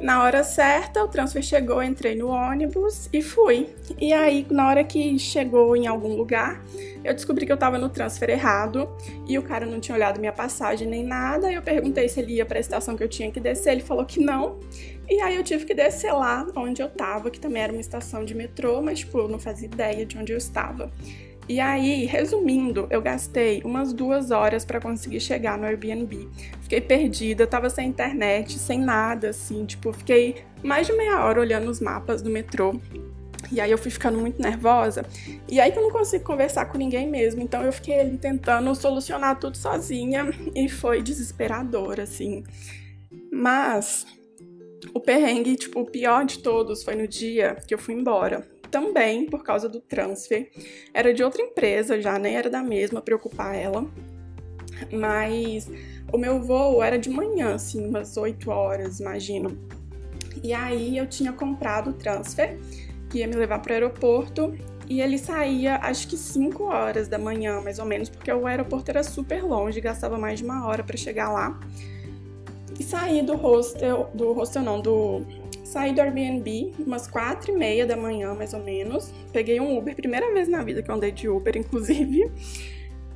Na hora certa, o transfer chegou, entrei no ônibus e fui. E aí, na hora que chegou em algum lugar, eu descobri que eu tava no transfer errado e o cara não tinha olhado minha passagem nem nada. Eu perguntei se ele ia para a estação que eu tinha que descer, ele falou que não. E aí eu tive que descer lá onde eu tava, que também era uma estação de metrô, mas tipo, eu não fazia ideia de onde eu estava. E aí, resumindo, eu gastei umas duas horas para conseguir chegar no Airbnb. Fiquei perdida, tava sem internet, sem nada, assim, tipo, fiquei mais de meia hora olhando os mapas do metrô. E aí eu fui ficando muito nervosa. E aí que eu não consigo conversar com ninguém mesmo. Então eu fiquei ali tentando solucionar tudo sozinha e foi desesperador, assim. Mas o perrengue, tipo, o pior de todos foi no dia que eu fui embora. Também por causa do transfer. Era de outra empresa já, nem era da mesma, preocupar ela. Mas o meu voo era de manhã, assim, umas 8 horas, imagino. E aí eu tinha comprado o transfer, que ia me levar para o aeroporto. e ele saía acho que 5 horas da manhã, mais ou menos, porque o aeroporto era super longe, gastava mais de uma hora para chegar lá. E saí do hostel, do hostel não, do saí do Airbnb umas quatro e meia da manhã, mais ou menos. Peguei um Uber, primeira vez na vida que eu andei de Uber, inclusive.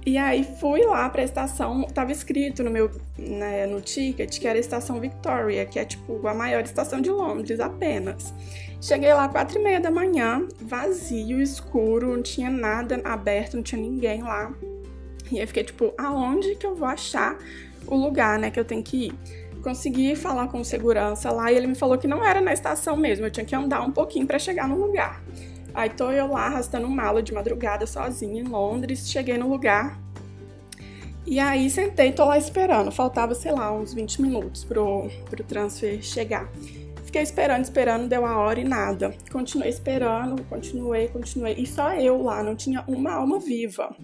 E aí fui lá para a estação, tava escrito no meu né, no ticket que era a estação Victoria, que é tipo a maior estação de Londres apenas. Cheguei lá quatro e meia da manhã, vazio, escuro, não tinha nada aberto, não tinha ninguém lá. E aí fiquei tipo, aonde que eu vou achar o lugar, né, que eu tenho que ir? Consegui falar com segurança lá e ele me falou que não era na estação mesmo, eu tinha que andar um pouquinho para chegar no lugar. Aí tô eu lá arrastando mala de madrugada sozinha em Londres, cheguei no lugar. E aí sentei, tô lá esperando. Faltava, sei lá, uns 20 minutos pro, pro transfer chegar. Fiquei esperando, esperando, deu a hora e nada. Continuei esperando, continuei, continuei. E só eu lá, não tinha uma alma viva.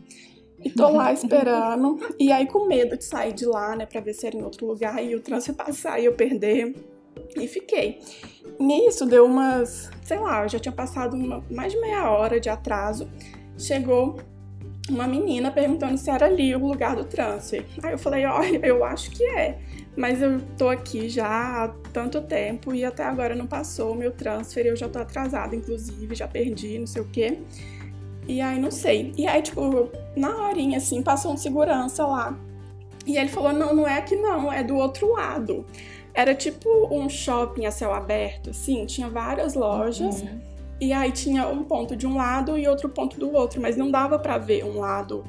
E tô lá (laughs) esperando. e aí com medo de sair de lá, né, pra ver se era em outro lugar e o transfer passar e eu perder. E fiquei. Nisso deu umas, sei lá, eu já tinha passado uma, mais de meia hora de atraso. Chegou uma menina perguntando se era ali o lugar do transfer. Aí eu falei, olha, eu acho que é, mas eu tô aqui já há tanto tempo e até agora não passou o meu transfer, eu já tô atrasada, inclusive, já perdi, não sei o quê. E aí não sei. E aí, tipo, na horinha, assim, passou um segurança lá. E ele falou: não, não é aqui não, é do outro lado. Era tipo um shopping a céu aberto, assim, tinha várias lojas. Uhum. E aí tinha um ponto de um lado e outro ponto do outro, mas não dava para ver um lado.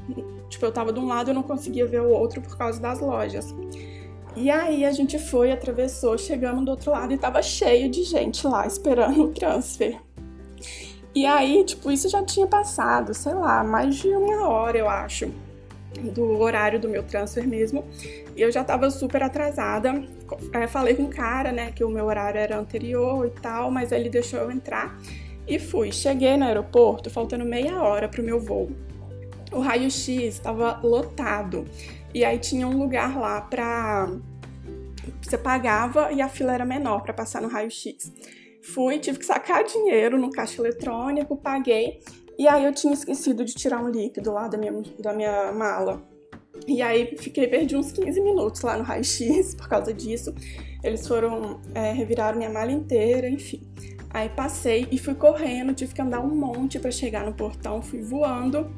Tipo, eu tava de um lado e não conseguia ver o outro por causa das lojas. E aí a gente foi, atravessou, chegamos do outro lado e tava cheio de gente lá esperando o transfer. E aí, tipo, isso já tinha passado, sei lá, mais de uma hora, eu acho, do horário do meu transfer mesmo. E eu já tava super atrasada. É, falei com o cara, né, que o meu horário era anterior e tal, mas ele deixou eu entrar. E fui. Cheguei no aeroporto faltando meia hora para o meu voo. O raio-x estava lotado. E aí tinha um lugar lá para você pagava e a fila era menor para passar no raio-x. Fui, tive que sacar dinheiro no caixa eletrônico, paguei. E aí eu tinha esquecido de tirar um líquido lá da minha, da minha mala. E aí fiquei, perdi uns 15 minutos lá no raio-x (laughs) por causa disso. Eles foram, é, minha mala inteira, enfim. Aí passei e fui correndo, tive que andar um monte para chegar no portão, fui voando.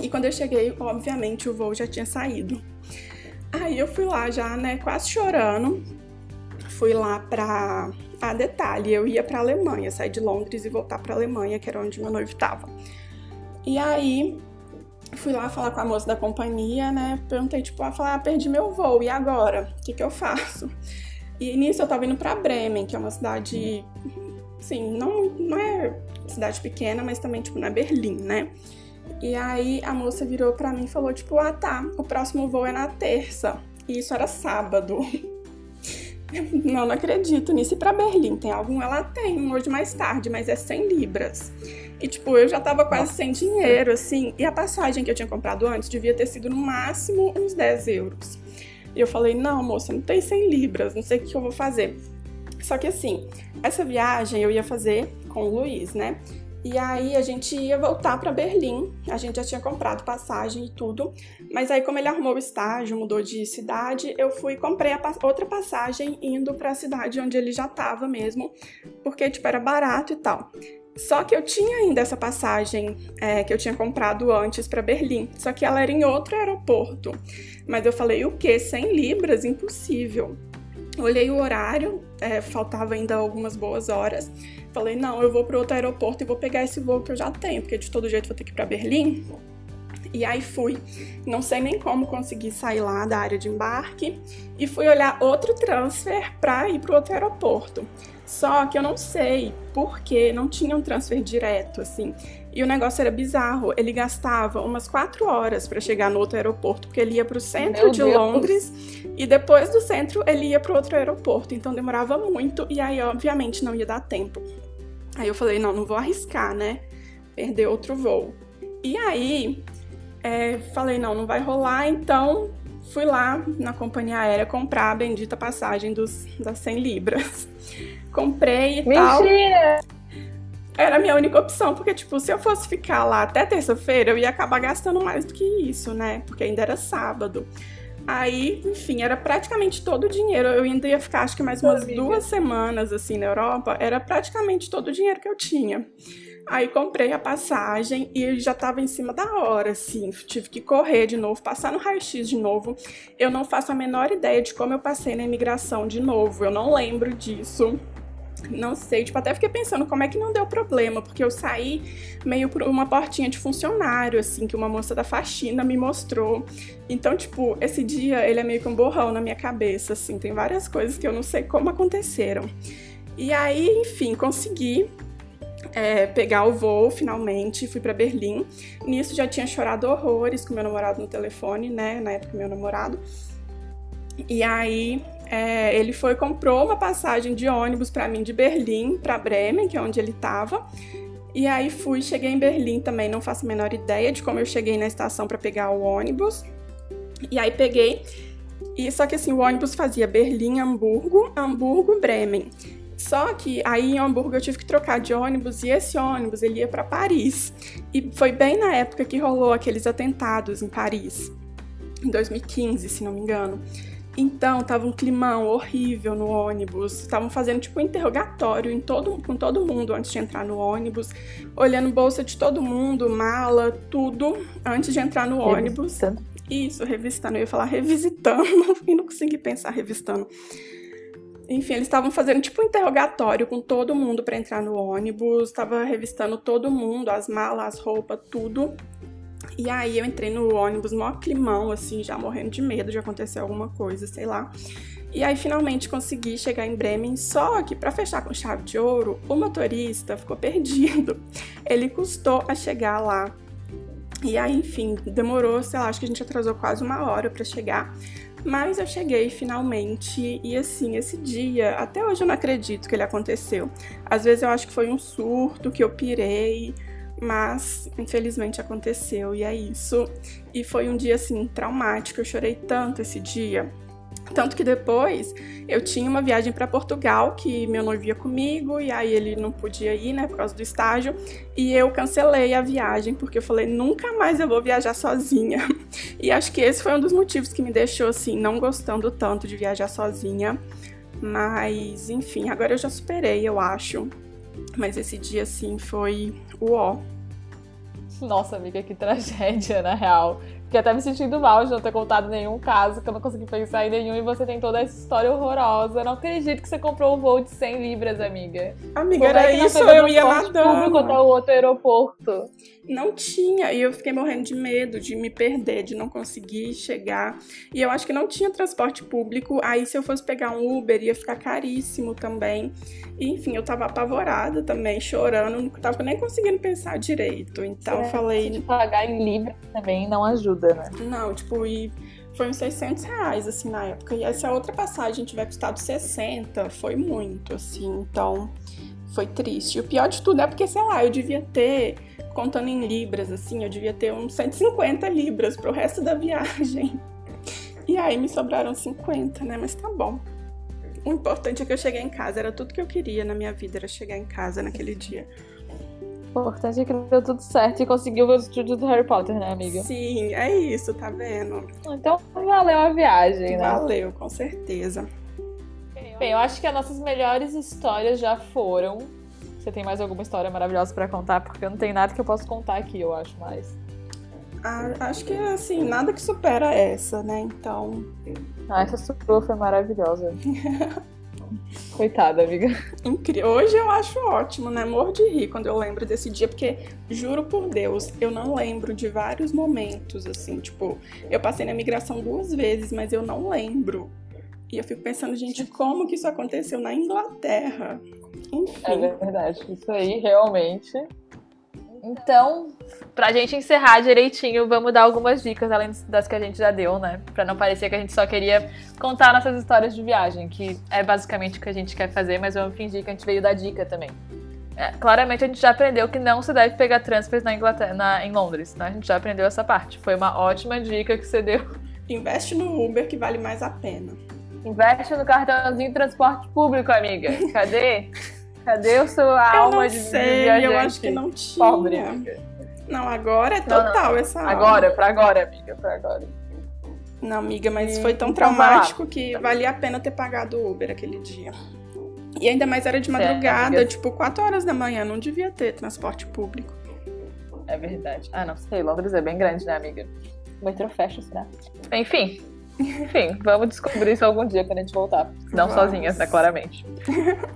E quando eu cheguei, obviamente o voo já tinha saído. Aí eu fui lá já, né, quase chorando. Fui lá pra. Ah, detalhe, eu ia pra Alemanha, sair de Londres e voltar pra Alemanha, que era onde meu noivo tava. E aí fui lá falar com a moça da companhia, né? Perguntei, tipo, ela falou, ah, perdi meu voo, e agora? O que, que eu faço? E nisso eu tava indo pra Bremen, que é uma cidade Sim, não, não é cidade pequena, mas também, tipo, não é Berlim, né? E aí a moça virou pra mim e falou, tipo, ah tá, o próximo voo é na terça. E isso era sábado. (laughs) não, não acredito nisso. E pra Berlim, tem algum? Ela tem um hoje mais tarde, mas é 100 libras. E, tipo, eu já tava quase Nossa. sem dinheiro, assim. E a passagem que eu tinha comprado antes devia ter sido no máximo uns 10 euros. E eu falei, não, moça, não tem 100 libras, não sei o que eu vou fazer. Só que assim, essa viagem eu ia fazer com o Luiz, né? E aí a gente ia voltar para Berlim. A gente já tinha comprado passagem e tudo, mas aí como ele arrumou o estágio, mudou de cidade, eu fui comprei outra passagem indo para a cidade onde ele já estava mesmo, porque tipo era barato e tal. Só que eu tinha ainda essa passagem é, que eu tinha comprado antes para Berlim, só que ela era em outro aeroporto. Mas eu falei, o quê? 100 libras? Impossível. Olhei o horário, é, faltava ainda algumas boas horas. Falei, não, eu vou para outro aeroporto e vou pegar esse voo que eu já tenho, porque de todo jeito vou ter que ir para Berlim. E aí fui. Não sei nem como consegui sair lá da área de embarque e fui olhar outro transfer para ir para outro aeroporto. Só que eu não sei por que não tinha um transfer direto, assim. E o negócio era bizarro. Ele gastava umas quatro horas para chegar no outro aeroporto, porque ele ia para o centro Meu de Deus. Londres e depois do centro ele ia para outro aeroporto. Então demorava muito e aí, obviamente, não ia dar tempo. Aí eu falei: não, não vou arriscar, né? Perder outro voo. E aí, é, falei: não, não vai rolar, então fui lá na companhia aérea comprar a bendita passagem dos, das 100 libras. (laughs) Comprei e Mentira. tal. Era a minha única opção, porque, tipo, se eu fosse ficar lá até terça-feira, eu ia acabar gastando mais do que isso, né? Porque ainda era sábado. Aí, enfim, era praticamente todo o dinheiro. Eu ainda ia ficar, acho que mais umas Amiga. duas semanas, assim, na Europa. Era praticamente todo o dinheiro que eu tinha. Aí comprei a passagem e já tava em cima da hora, assim. Tive que correr de novo, passar no raio-x de novo. Eu não faço a menor ideia de como eu passei na imigração de novo. Eu não lembro disso. Não sei, tipo, até fiquei pensando como é que não deu problema, porque eu saí meio por uma portinha de funcionário, assim, que uma moça da faxina me mostrou. Então, tipo, esse dia ele é meio que um borrão na minha cabeça, assim, tem várias coisas que eu não sei como aconteceram. E aí, enfim, consegui é, pegar o voo finalmente, fui para Berlim. Nisso já tinha chorado horrores com meu namorado no telefone, né? Na época, meu namorado. E aí é, ele foi comprou uma passagem de ônibus para mim de Berlim para Bremen, que é onde ele estava. E aí fui, cheguei em Berlim também, não faço a menor ideia de como eu cheguei na estação para pegar o ônibus. E aí peguei, e só que assim, o ônibus fazia Berlim, Hamburgo, Hamburgo, Bremen. Só que aí em Hamburgo eu tive que trocar de ônibus e esse ônibus ele ia para Paris. E foi bem na época que rolou aqueles atentados em Paris, em 2015, se não me engano. Então, tava um climão horrível no ônibus. Estavam fazendo tipo um interrogatório em todo, com todo mundo antes de entrar no ônibus, olhando bolsa de todo mundo, mala, tudo antes de entrar no ônibus. Isso, revistando. Eu ia falar revisitando (laughs) e não consegui pensar revistando. Enfim, eles estavam fazendo tipo um interrogatório com todo mundo para entrar no ônibus, estava revistando todo mundo, as malas, as roupas, tudo. E aí eu entrei no ônibus, mó climão, assim, já morrendo de medo de acontecer alguma coisa, sei lá. E aí finalmente consegui chegar em Bremen, só que para fechar com chave de ouro, o motorista ficou perdido. (laughs) Ele custou a chegar lá. E aí, enfim, demorou, sei lá, acho que a gente atrasou quase uma hora para chegar. Mas eu cheguei finalmente e assim, esse dia, até hoje eu não acredito que ele aconteceu. Às vezes eu acho que foi um surto, que eu pirei, mas infelizmente aconteceu e é isso. E foi um dia assim traumático, eu chorei tanto esse dia. Tanto que depois eu tinha uma viagem para Portugal que meu noivo ia comigo e aí ele não podia ir, né, por causa do estágio, e eu cancelei a viagem porque eu falei nunca mais eu vou viajar sozinha. (laughs) E acho que esse foi um dos motivos que me deixou assim não gostando tanto de viajar sozinha. Mas, enfim, agora eu já superei, eu acho. Mas esse dia assim foi o ó. Nossa, amiga, que tragédia, na real. Fiquei até me sentindo mal de não ter contado nenhum caso, que eu não consegui pensar em nenhum, e você tem toda essa história horrorosa. Eu não acredito que você comprou um voo de 100 libras, amiga. Amiga, Como é era não isso, eu ia transporte público até nadando. o outro aeroporto. Não tinha, e eu fiquei morrendo de medo de me perder, de não conseguir chegar. E eu acho que não tinha transporte público, aí se eu fosse pegar um Uber ia ficar caríssimo também. E, enfim, eu tava apavorada também, chorando, não tava nem conseguindo pensar direito. Então eu É, falei, De pagar em libras também não ajuda, né? Não, tipo, e foi uns 600 reais, assim, na época. E se a outra passagem tiver custado 60, foi muito, assim, então foi triste. O pior de tudo é porque, sei lá, eu devia ter, contando em libras, assim, eu devia ter uns 150 libras pro resto da viagem. (laughs) E aí me sobraram 50, né? Mas tá bom. O importante é que eu cheguei em casa, era tudo que eu queria na minha vida, era chegar em casa naquele dia. O importante é que deu tudo certo e conseguiu ver os estúdios do Harry Potter, né, amiga? Sim, é isso, tá vendo? Então valeu a viagem, né? Valeu, com certeza. Bem, eu acho que as nossas melhores histórias já foram. Você tem mais alguma história maravilhosa pra contar? Porque eu não tenho nada que eu possa contar aqui, eu acho mais. Ah, acho que assim, nada que supera essa, né? Então, Ah, essa sua foi maravilhosa. (laughs) Coitada, amiga. incrível. Hoje eu acho ótimo, né? Morro de rir quando eu lembro desse dia, porque juro por Deus, eu não lembro de vários momentos, assim, tipo, eu passei na migração duas vezes, mas eu não lembro. E eu fico pensando, gente, como que isso aconteceu na Inglaterra? É Enfim. verdade, isso aí realmente. Então, pra gente encerrar direitinho, vamos dar algumas dicas além das que a gente já deu, né? Pra não parecer que a gente só queria contar nossas histórias de viagem, que é basicamente o que a gente quer fazer, mas vamos fingir que a gente veio dar dica também. É, claramente a gente já aprendeu que não se deve pegar transfers na Inglaterra, na, em Londres, né? A gente já aprendeu essa parte. Foi uma ótima dica que você deu. Investe no Uber que vale mais a pena. Investe no cartãozinho transporte público, amiga. Cadê? Cadê o seu alma de sei, viajante? eu acho que não tinha. Pobre, amiga. Não, agora é Não, não. total essa aula. Agora, pra agora, amiga, pra agora. Não, amiga, mas E- foi tão então traumático que valia a pena ter pagado o Uber aquele dia. E ainda mais era de Certo, madrugada, amiga. tipo 4 horas da manhã, não devia ter transporte público. É verdade. Ah, não sei, Londres é bem grande, né, amiga? O metrô fecha, será? Enfim. Enfim, vamos descobrir isso algum dia quando a gente voltar. Não Vamos. sozinhas, né, claramente.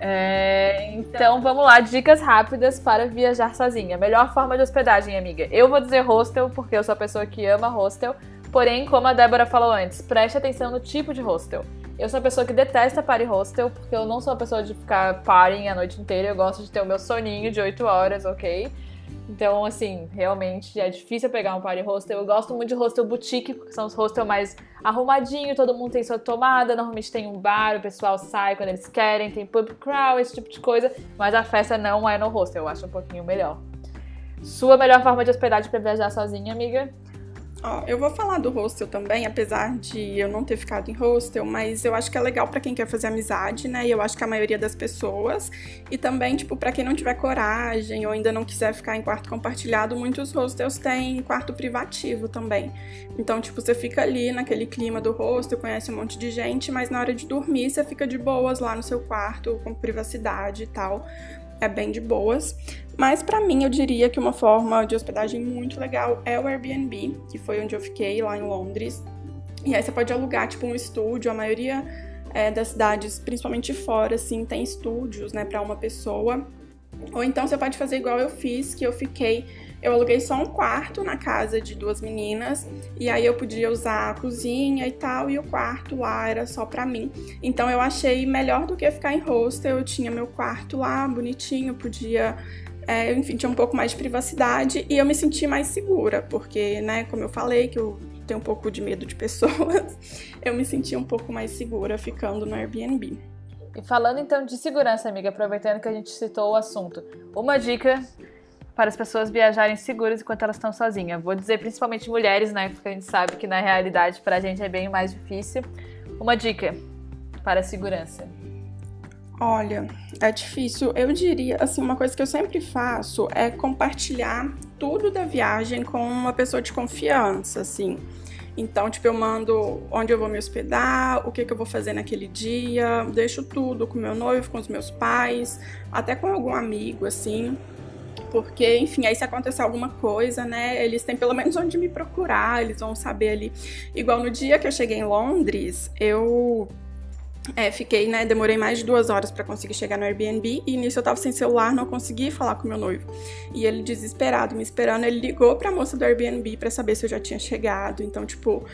É, então, vamos lá. Dicas rápidas para viajar sozinha. Melhor forma de hospedagem, amiga. Eu vou dizer hostel, porque eu sou a pessoa que ama hostel. Porém, como a Débora falou antes, preste atenção no tipo de hostel. Eu sou a pessoa que detesta party hostel, porque eu não sou a pessoa de ficar partying a noite inteira. Eu gosto de ter o meu soninho de 8 horas, ok? Então, assim, realmente é difícil pegar um party hostel. Eu gosto muito de hostel boutique, porque são os hostels mais arrumadinhos, todo mundo tem sua tomada, normalmente tem um bar, o pessoal sai quando eles querem, tem pub crawl, esse tipo de coisa. Mas a festa não é no hostel, eu acho um pouquinho melhor. Sua melhor forma de hospedagem pra viajar sozinha, amiga? Ó, eu vou falar do hostel também, apesar de eu não ter ficado em hostel, mas eu acho que é legal pra quem quer fazer amizade, né? E eu acho que a maioria das pessoas. E também, tipo, pra quem não tiver coragem ou ainda não quiser ficar em quarto compartilhado, muitos hostels têm quarto privativo também. Então, tipo, você fica ali naquele clima do hostel, conhece um monte de gente, mas na hora de dormir você fica de boas lá no seu quarto, com privacidade e tal. É bem de boas. Mas pra mim, eu diria que uma forma de hospedagem muito legal é o Airbnb, que foi onde eu fiquei lá em Londres. E aí você pode alugar, tipo, um estúdio. A maioria é, das cidades, principalmente fora, assim, tem estúdios, né, pra uma pessoa. Ou então você pode fazer igual eu fiz, que eu fiquei. Eu aluguei só um quarto na casa de duas meninas, e aí eu podia usar a cozinha e tal, e o quarto lá era só pra mim. Então eu achei melhor do que ficar em hostel. Eu tinha meu quarto lá, bonitinho, podia é, enfim, tinha um pouco mais de privacidade e eu me senti mais segura, porque, né, como eu falei, que eu tenho um pouco de medo de pessoas, (laughs) eu me senti um pouco mais segura ficando no Airbnb. E falando então de segurança, amiga, aproveitando que a gente citou o assunto, uma dica para as pessoas viajarem seguras enquanto elas estão sozinhas. Vou dizer principalmente mulheres, né? Porque a gente sabe que na realidade pra gente é bem mais difícil. Uma dica para a segurança. Olha, é difícil. Eu diria, assim, uma coisa que eu sempre faço é compartilhar tudo da viagem com uma pessoa de confiança, assim. Então, tipo, eu mando onde eu vou me hospedar, o que, que eu vou fazer naquele dia, deixo tudo com meu noivo, com os meus pais, até com algum amigo, assim. Porque, enfim, aí se acontecer alguma coisa, né, eles têm pelo menos onde me procurar, eles vão saber ali. Igual no dia que eu cheguei em Londres, eu é, fiquei, né? Demorei mais de duas horas para conseguir chegar no Airbnb e nisso eu tava sem celular, não consegui falar com meu noivo. E ele desesperado, me esperando, ele ligou pra moça do Airbnb para saber se eu já tinha chegado. Então, tipo,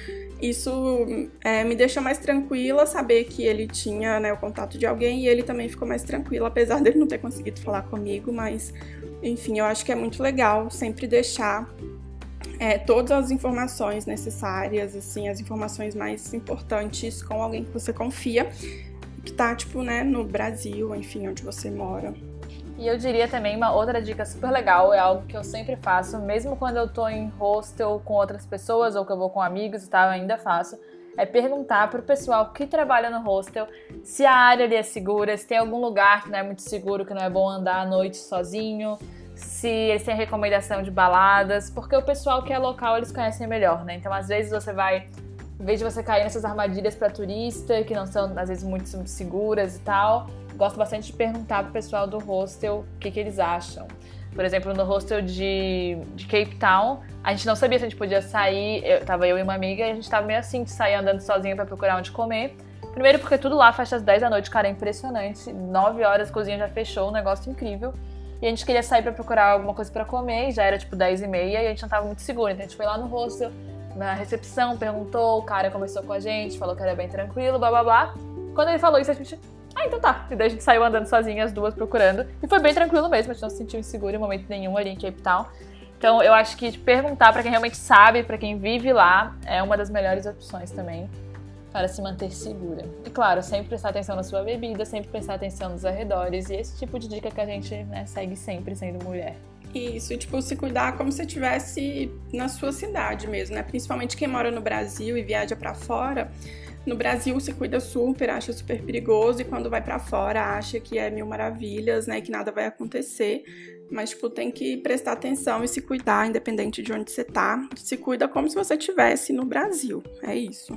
isso é, me deixou mais tranquila saber que ele tinha, né, o contato de alguém e ele também ficou mais tranquilo, apesar dele não ter conseguido falar comigo, mas enfim, eu acho que é muito legal sempre deixar é, todas as informações necessárias, assim, as informações mais importantes com alguém que você confia, que tá, tipo, né, no Brasil, enfim, onde você mora. E eu diria também uma outra dica super legal, é algo que eu sempre faço, mesmo quando eu tô em hostel com outras pessoas ou que eu vou com amigos e tal, eu ainda faço, é perguntar pro pessoal que trabalha no hostel se a área ali é segura, se tem algum lugar que não é muito seguro, que não é bom andar à noite sozinho, se eles têm recomendação de baladas, porque o pessoal que é local eles conhecem melhor, né? Então às vezes você vai, em vez de você cair nessas armadilhas para turista, que não são às vezes muito seguras e tal, gosto bastante de perguntar pro pessoal do hostel o que, que eles acham. Por exemplo, no hostel de, de Cape Town, a gente não sabia se a gente podia sair, eu, tava eu e uma amiga, e a gente tava meio assim de sair andando sozinha para procurar onde comer. Primeiro porque tudo lá fecha às 10 da noite, cara, é impressionante. 9 horas a cozinha já fechou, um negócio incrível. E a gente queria sair para procurar alguma coisa para comer, e já era tipo 10 e meia, e a gente não tava muito seguro. Então a gente foi lá no hostel, na recepção, perguntou, o cara conversou com a gente, falou que era bem tranquilo, blá blá blá. Quando ele falou isso, a gente. Ah, então tá. E daí a gente saiu andando sozinha, as duas procurando. E foi bem tranquilo mesmo, a gente não se sentiu inseguro em momento nenhum ali em Cape Town. Então eu acho que perguntar para quem realmente sabe, para quem vive lá, é uma das melhores opções também para se manter segura. E claro, sempre prestar atenção na sua bebida, sempre prestar atenção nos arredores e esse tipo de dica que a gente né, segue sempre sendo mulher. Isso, tipo, se cuidar como se estivesse na sua cidade mesmo, né? Principalmente quem mora no Brasil e viaja para fora, no Brasil se cuida super, acha super perigoso e quando vai para fora acha que é mil maravilhas, né, que nada vai acontecer. Mas tipo, tem que prestar atenção e se cuidar independente de onde você tá. Se cuida como se você estivesse no Brasil. É isso.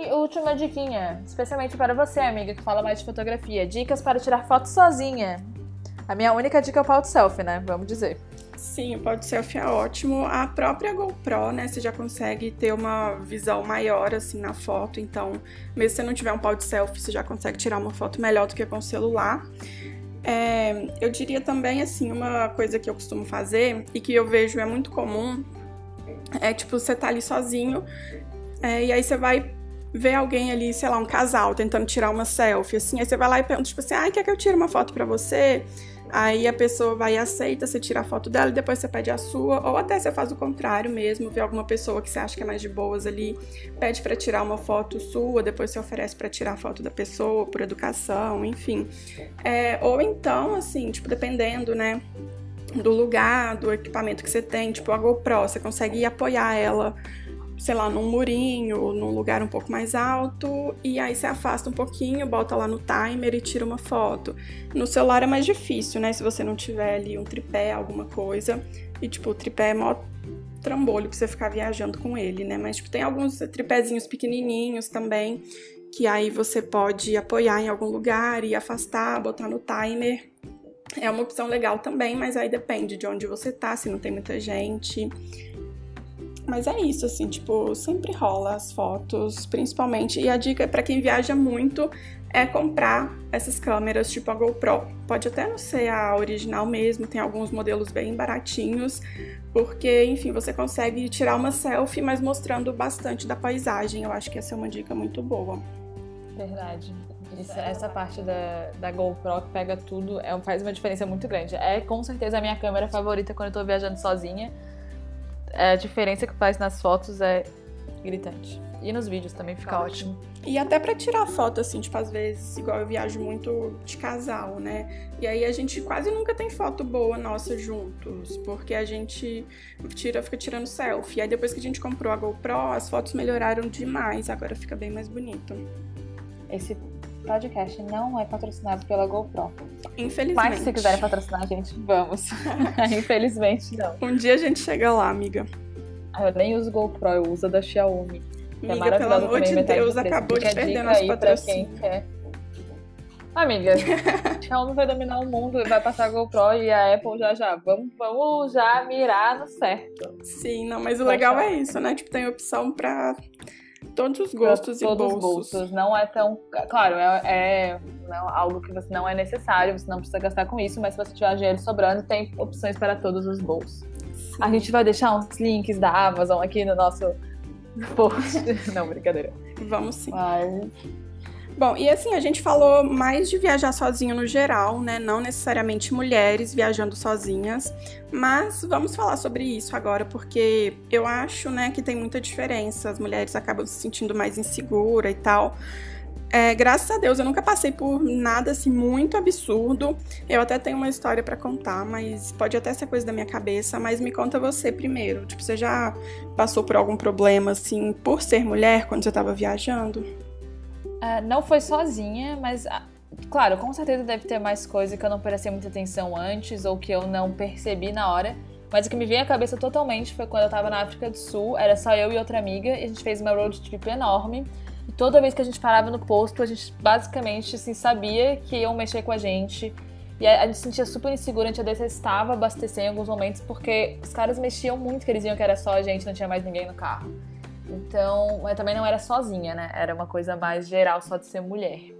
E última diquinha, especialmente para você, amiga, que fala mais de fotografia. Dicas para tirar foto sozinha. A minha única dica é o pau de selfie, né? Vamos dizer. Sim, o pau de selfie é ótimo. A própria GoPro, né? Você já consegue ter uma visão maior, assim, na foto. Então, mesmo se você não tiver um pau de selfie, você já consegue tirar uma foto melhor do que com o celular. É, eu diria também, assim, uma coisa que eu costumo fazer e que eu vejo é muito comum é, tipo, você tá ali sozinho é, e aí você vai ver alguém ali, sei lá, um casal tentando tirar uma selfie, assim, aí você vai lá e pergunta, tipo assim, ai, quer que eu tire uma foto pra você? Aí a pessoa vai e aceita, você tira a foto dela e depois você pede a sua, ou até você faz o contrário mesmo, vê alguma pessoa que você acha que é mais de boas ali, pede para tirar uma foto sua, depois você oferece para tirar a foto da pessoa por educação, enfim. É, ou então, assim, tipo, dependendo, né, do lugar, do equipamento que você tem, tipo a GoPro, você consegue apoiar ela sei lá, num murinho, num lugar um pouco mais alto, e aí você afasta um pouquinho, bota lá no timer e tira uma foto. No celular é mais difícil, né? Se você não tiver ali um tripé, alguma coisa. E tipo, o tripé é mó trambolho pra você ficar viajando com ele, né? Mas tipo, tem alguns tripézinhos pequenininhos também, que aí você pode apoiar em algum lugar e afastar, botar no timer. É uma opção legal também, mas aí depende de onde você tá, se não tem muita gente. Mas é isso, assim, tipo, sempre rola as fotos, principalmente. E a dica para quem viaja muito é comprar essas câmeras tipo a GoPro. Pode até não ser a original mesmo, tem alguns modelos bem baratinhos, porque, enfim, você consegue tirar uma selfie, mas mostrando bastante da paisagem. Eu acho que essa é uma dica muito boa. Verdade. Isso, essa parte da, da GoPro que pega tudo é, faz uma diferença muito grande. É com certeza a minha câmera favorita quando eu tô viajando sozinha a diferença que faz nas fotos é gritante. E nos vídeos também fica tá ótimo. E até para tirar foto, assim, tipo, às vezes, igual eu viajo muito de casal, né? E aí a gente quase nunca tem foto boa nossa juntos, porque a gente tira, fica tirando selfie. E aí depois que a gente comprou a GoPro, as fotos melhoraram demais, agora fica bem mais bonito. Esse podcast não é patrocinado pela GoPro. Infelizmente. Mas se quiserem patrocinar a gente, vamos. (laughs) Infelizmente, não. Um dia a gente chega lá, amiga. Ah, eu nem uso GoPro, eu uso a da Xiaomi. É amiga, é pelo amor de Deus, acabou de perder nosso patrocínio. Amiga, (laughs) Xiaomi vai dominar o mundo e vai passar a GoPro e a Apple já já. Vamos, vamos já mirar no certo. Sim, não, mas o legal é isso, né? Tipo, tem opção pra todos os gostos pra e todos bolsos. os gostos. Não é tão. Claro, é, é não, algo que você não é necessário, você não precisa gastar com isso, mas se você tiver dinheiro sobrando, tem opções para todos os bolsos. Sim. A gente vai deixar uns links da Amazon aqui no nosso post. (laughs) não, brincadeira. Vamos sim. Mas Bom, e assim, a gente falou mais de viajar sozinho no geral, né? Não necessariamente mulheres viajando sozinhas, mas vamos falar sobre isso agora, porque eu acho, né, que tem muita diferença. As mulheres acabam se sentindo mais insegura e tal. É, graças a Deus, eu nunca passei por nada assim muito absurdo. Eu até tenho uma história para contar, mas pode até ser coisa da minha cabeça. Mas me conta você primeiro. Tipo, você já passou por algum problema assim por ser mulher quando você estava viajando? Uh, não foi sozinha, mas uh, claro, com certeza deve ter mais coisa que eu não prestei muita atenção antes ou que eu não percebi na hora. Mas o que me veio à cabeça totalmente foi quando eu tava na África do Sul, era só eu e outra amiga, e a gente fez uma road trip enorme. E toda vez que a gente parava no posto, a gente basicamente assim, sabia que iam mexer com a gente. E a, gente se sentia super insegura, a gente detestava abastecer em alguns momentos, porque os caras mexiam muito, que eles diziam que era só a gente, não tinha mais ninguém no carro. Então, também não era sozinha, né? Era uma coisa mais geral só de ser mulher.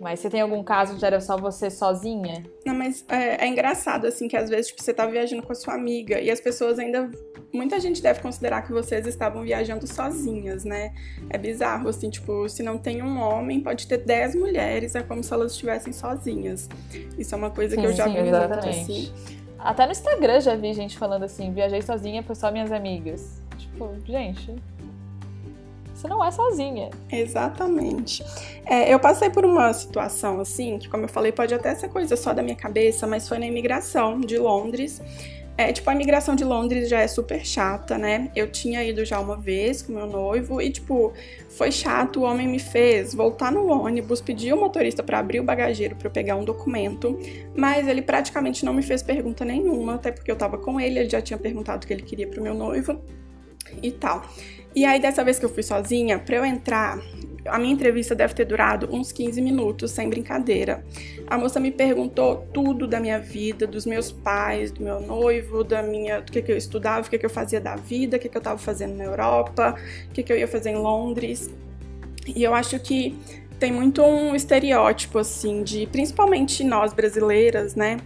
Mas você tem algum caso de era só você sozinha? Não, mas é, é, engraçado, assim, que às vezes tipo, você tá viajando com a sua amiga e as pessoas ainda. Muita gente deve considerar que vocês estavam viajando sozinhas, né? É bizarro, assim, tipo, se não tem um homem, pode ter dez mulheres, é como se elas estivessem sozinhas. Isso é uma coisa sim, que eu já sim, vi muito, assim. Até no Instagram já vi gente falando assim, viajei sozinha, foi só minhas amigas. Tipo, gente, você não é sozinha. Exatamente. É, eu passei por uma situação assim, que como eu falei, pode até ser coisa só da minha cabeça, mas foi na imigração de Londres. É, tipo, a imigração de Londres já é super chata, né? Eu tinha ido já uma vez com meu noivo e, tipo, foi chato. O homem me fez voltar no ônibus, pedir o motorista para abrir o bagageiro para pegar um documento, mas ele praticamente não me fez pergunta nenhuma, até porque eu tava com ele, ele já tinha perguntado o que ele queria pro meu noivo e tal. E aí, dessa vez que eu fui sozinha, pra eu entrar, a minha entrevista deve ter durado uns 15 minutos, sem brincadeira. A moça me perguntou tudo da minha vida, dos meus pais, do meu noivo, da minha, do que, que eu estudava, o que, que eu fazia da vida, o que, que eu estava fazendo na Europa, o que, que eu ia fazer em Londres. E eu acho que tem muito um estereótipo, assim, de principalmente nós brasileiras, né?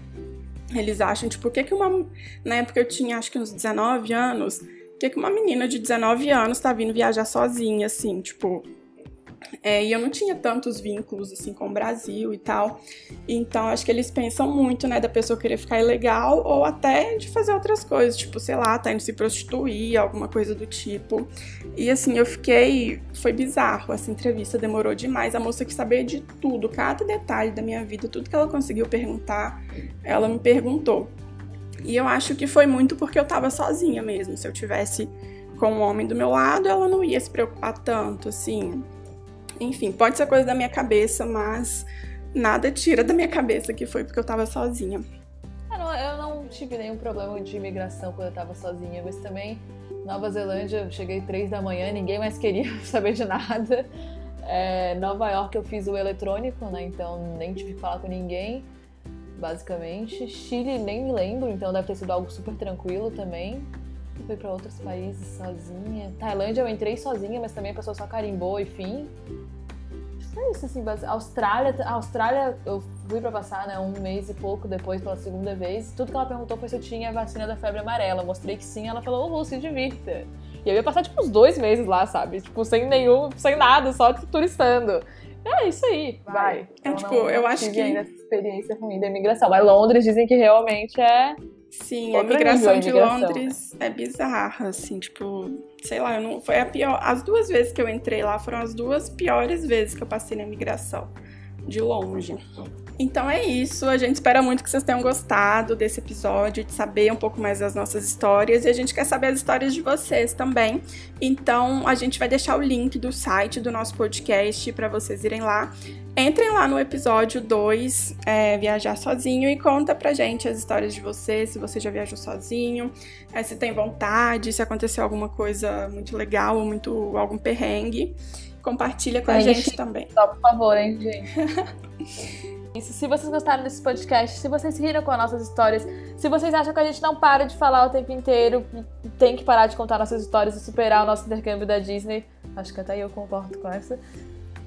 Eles acham, tipo, o que, que uma. Na época eu tinha acho que uns 19 anos que, que uma menina de 19 anos tá vindo viajar sozinha, assim, tipo. É, e eu não tinha tantos vínculos assim com o Brasil e tal. Então acho que eles pensam muito, né, da pessoa querer ficar ilegal ou até de fazer outras coisas, tipo, sei lá, tá indo se prostituir, alguma coisa do tipo. E assim, eu fiquei. Foi bizarro. Essa entrevista demorou demais. A moça quis saber de tudo, cada detalhe da minha vida, tudo que ela conseguiu perguntar, ela me perguntou. E eu acho que foi muito porque eu tava sozinha mesmo. Se eu tivesse com um homem do meu lado, ela não ia se preocupar tanto, assim. Enfim, pode ser coisa da minha cabeça, mas nada tira da minha cabeça que foi porque eu tava sozinha. Eu não tive nenhum problema de imigração quando eu tava sozinha, mas também Nova Zelândia, eu cheguei três da manhã, ninguém mais queria (laughs) saber de nada. É, Nova York eu fiz o eletrônico, né? Então nem tive que falar com ninguém basicamente. Chile nem me lembro, então deve ter sido algo super tranquilo também. Eu fui para outros países sozinha. Tailândia eu entrei sozinha, mas também a pessoa só carimbou e fim. É isso, assim, Austrália, Austrália eu fui para passar, né, um mês e pouco depois pela segunda vez. Tudo que ela perguntou foi se eu tinha a vacina da febre amarela. Eu mostrei que sim, ela falou, oh, se divirta. E eu ia passar, tipo, uns dois meses lá, sabe? Tipo, sem nenhum, sem nada, só, tipo, turistando. É isso aí, vai. vai. É, então, tipo, não, eu acho que. Ainda essa experiência ruim da imigração. Mas Londres dizem que realmente é. Sim, a imigração, a de Londres é bizarra, assim, tipo, sei lá, eu não, foi a pior. As duas vezes que eu entrei lá foram as duas piores vezes que eu passei na imigração, de longe. Então é isso. A gente espera muito que vocês tenham gostado desse episódio, de saber um pouco mais das nossas histórias. E a gente quer saber as histórias de vocês também. Então a gente vai deixar o link do site do nosso podcast para vocês irem lá. Entrem lá no episódio 2, é, Viajar Sozinho, e conta pra gente as histórias de vocês, se você já viajou sozinho, é, se tem vontade, se aconteceu alguma coisa muito legal ou muito algum perrengue. Compartilha com a, a gente, gente também. Só por favor, hein, gente. (laughs) Isso, se vocês gostaram desse podcast, se vocês riram com as nossas histórias, se vocês acham que a gente não para de falar o tempo inteiro, tem que parar de contar nossas histórias e superar o nosso intercâmbio da Disney, acho que até eu concordo com essa.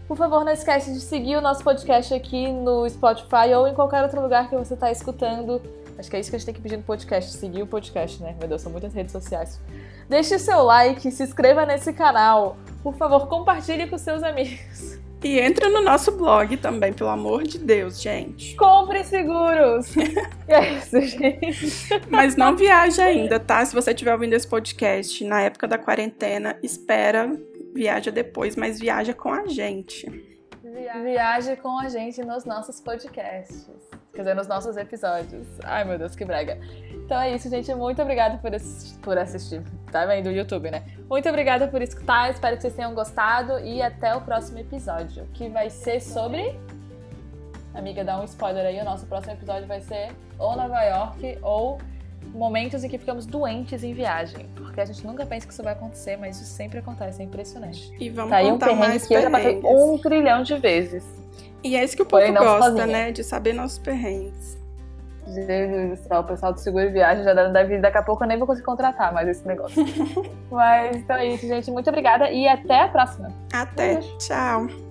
Por favor, não esquece de seguir o nosso podcast aqui no Spotify ou em qualquer outro lugar que você está escutando. Acho que é isso que a gente tem que pedir no podcast, seguir o podcast, né? Meu Deus, são muitas redes sociais. Deixe seu like, se inscreva nesse canal. Por favor, compartilhe com seus amigos. E entra no nosso blog também, pelo amor de Deus, gente. Compre seguros! (laughs) é isso, gente. Mas não viaje ainda, tá? Se você estiver ouvindo esse podcast na época da quarentena, espera, viaja depois, mas viaja com a gente. Viaje com a gente nos nossos podcasts. Quer dizer, nos nossos episódios. Ai, meu Deus, que brega. Então é isso, gente. Muito obrigada por, assistir, por assistir. Tá vendo? O YouTube, né? Muito obrigada por escutar. Espero que vocês tenham gostado. E até o próximo episódio, que vai ser sobre. Amiga, dá um spoiler aí. O nosso próximo episódio vai ser ou Nova York ou momentos em que ficamos doentes em viagem. Porque a gente nunca pensa que isso vai acontecer, mas isso sempre acontece. É impressionante. E vamos tá aí um perrengue que eu já passei um trilhão de vezes. E é isso que o povo gosta, sozinha. né? De saber nossos perrengues. Jesus do céu, o pessoal do seguro viagem já deve. Daqui a pouco eu nem vou conseguir contratar mais esse negócio. (laughs) mas então é isso, gente. Muito obrigada e até a próxima. Até. Tchau.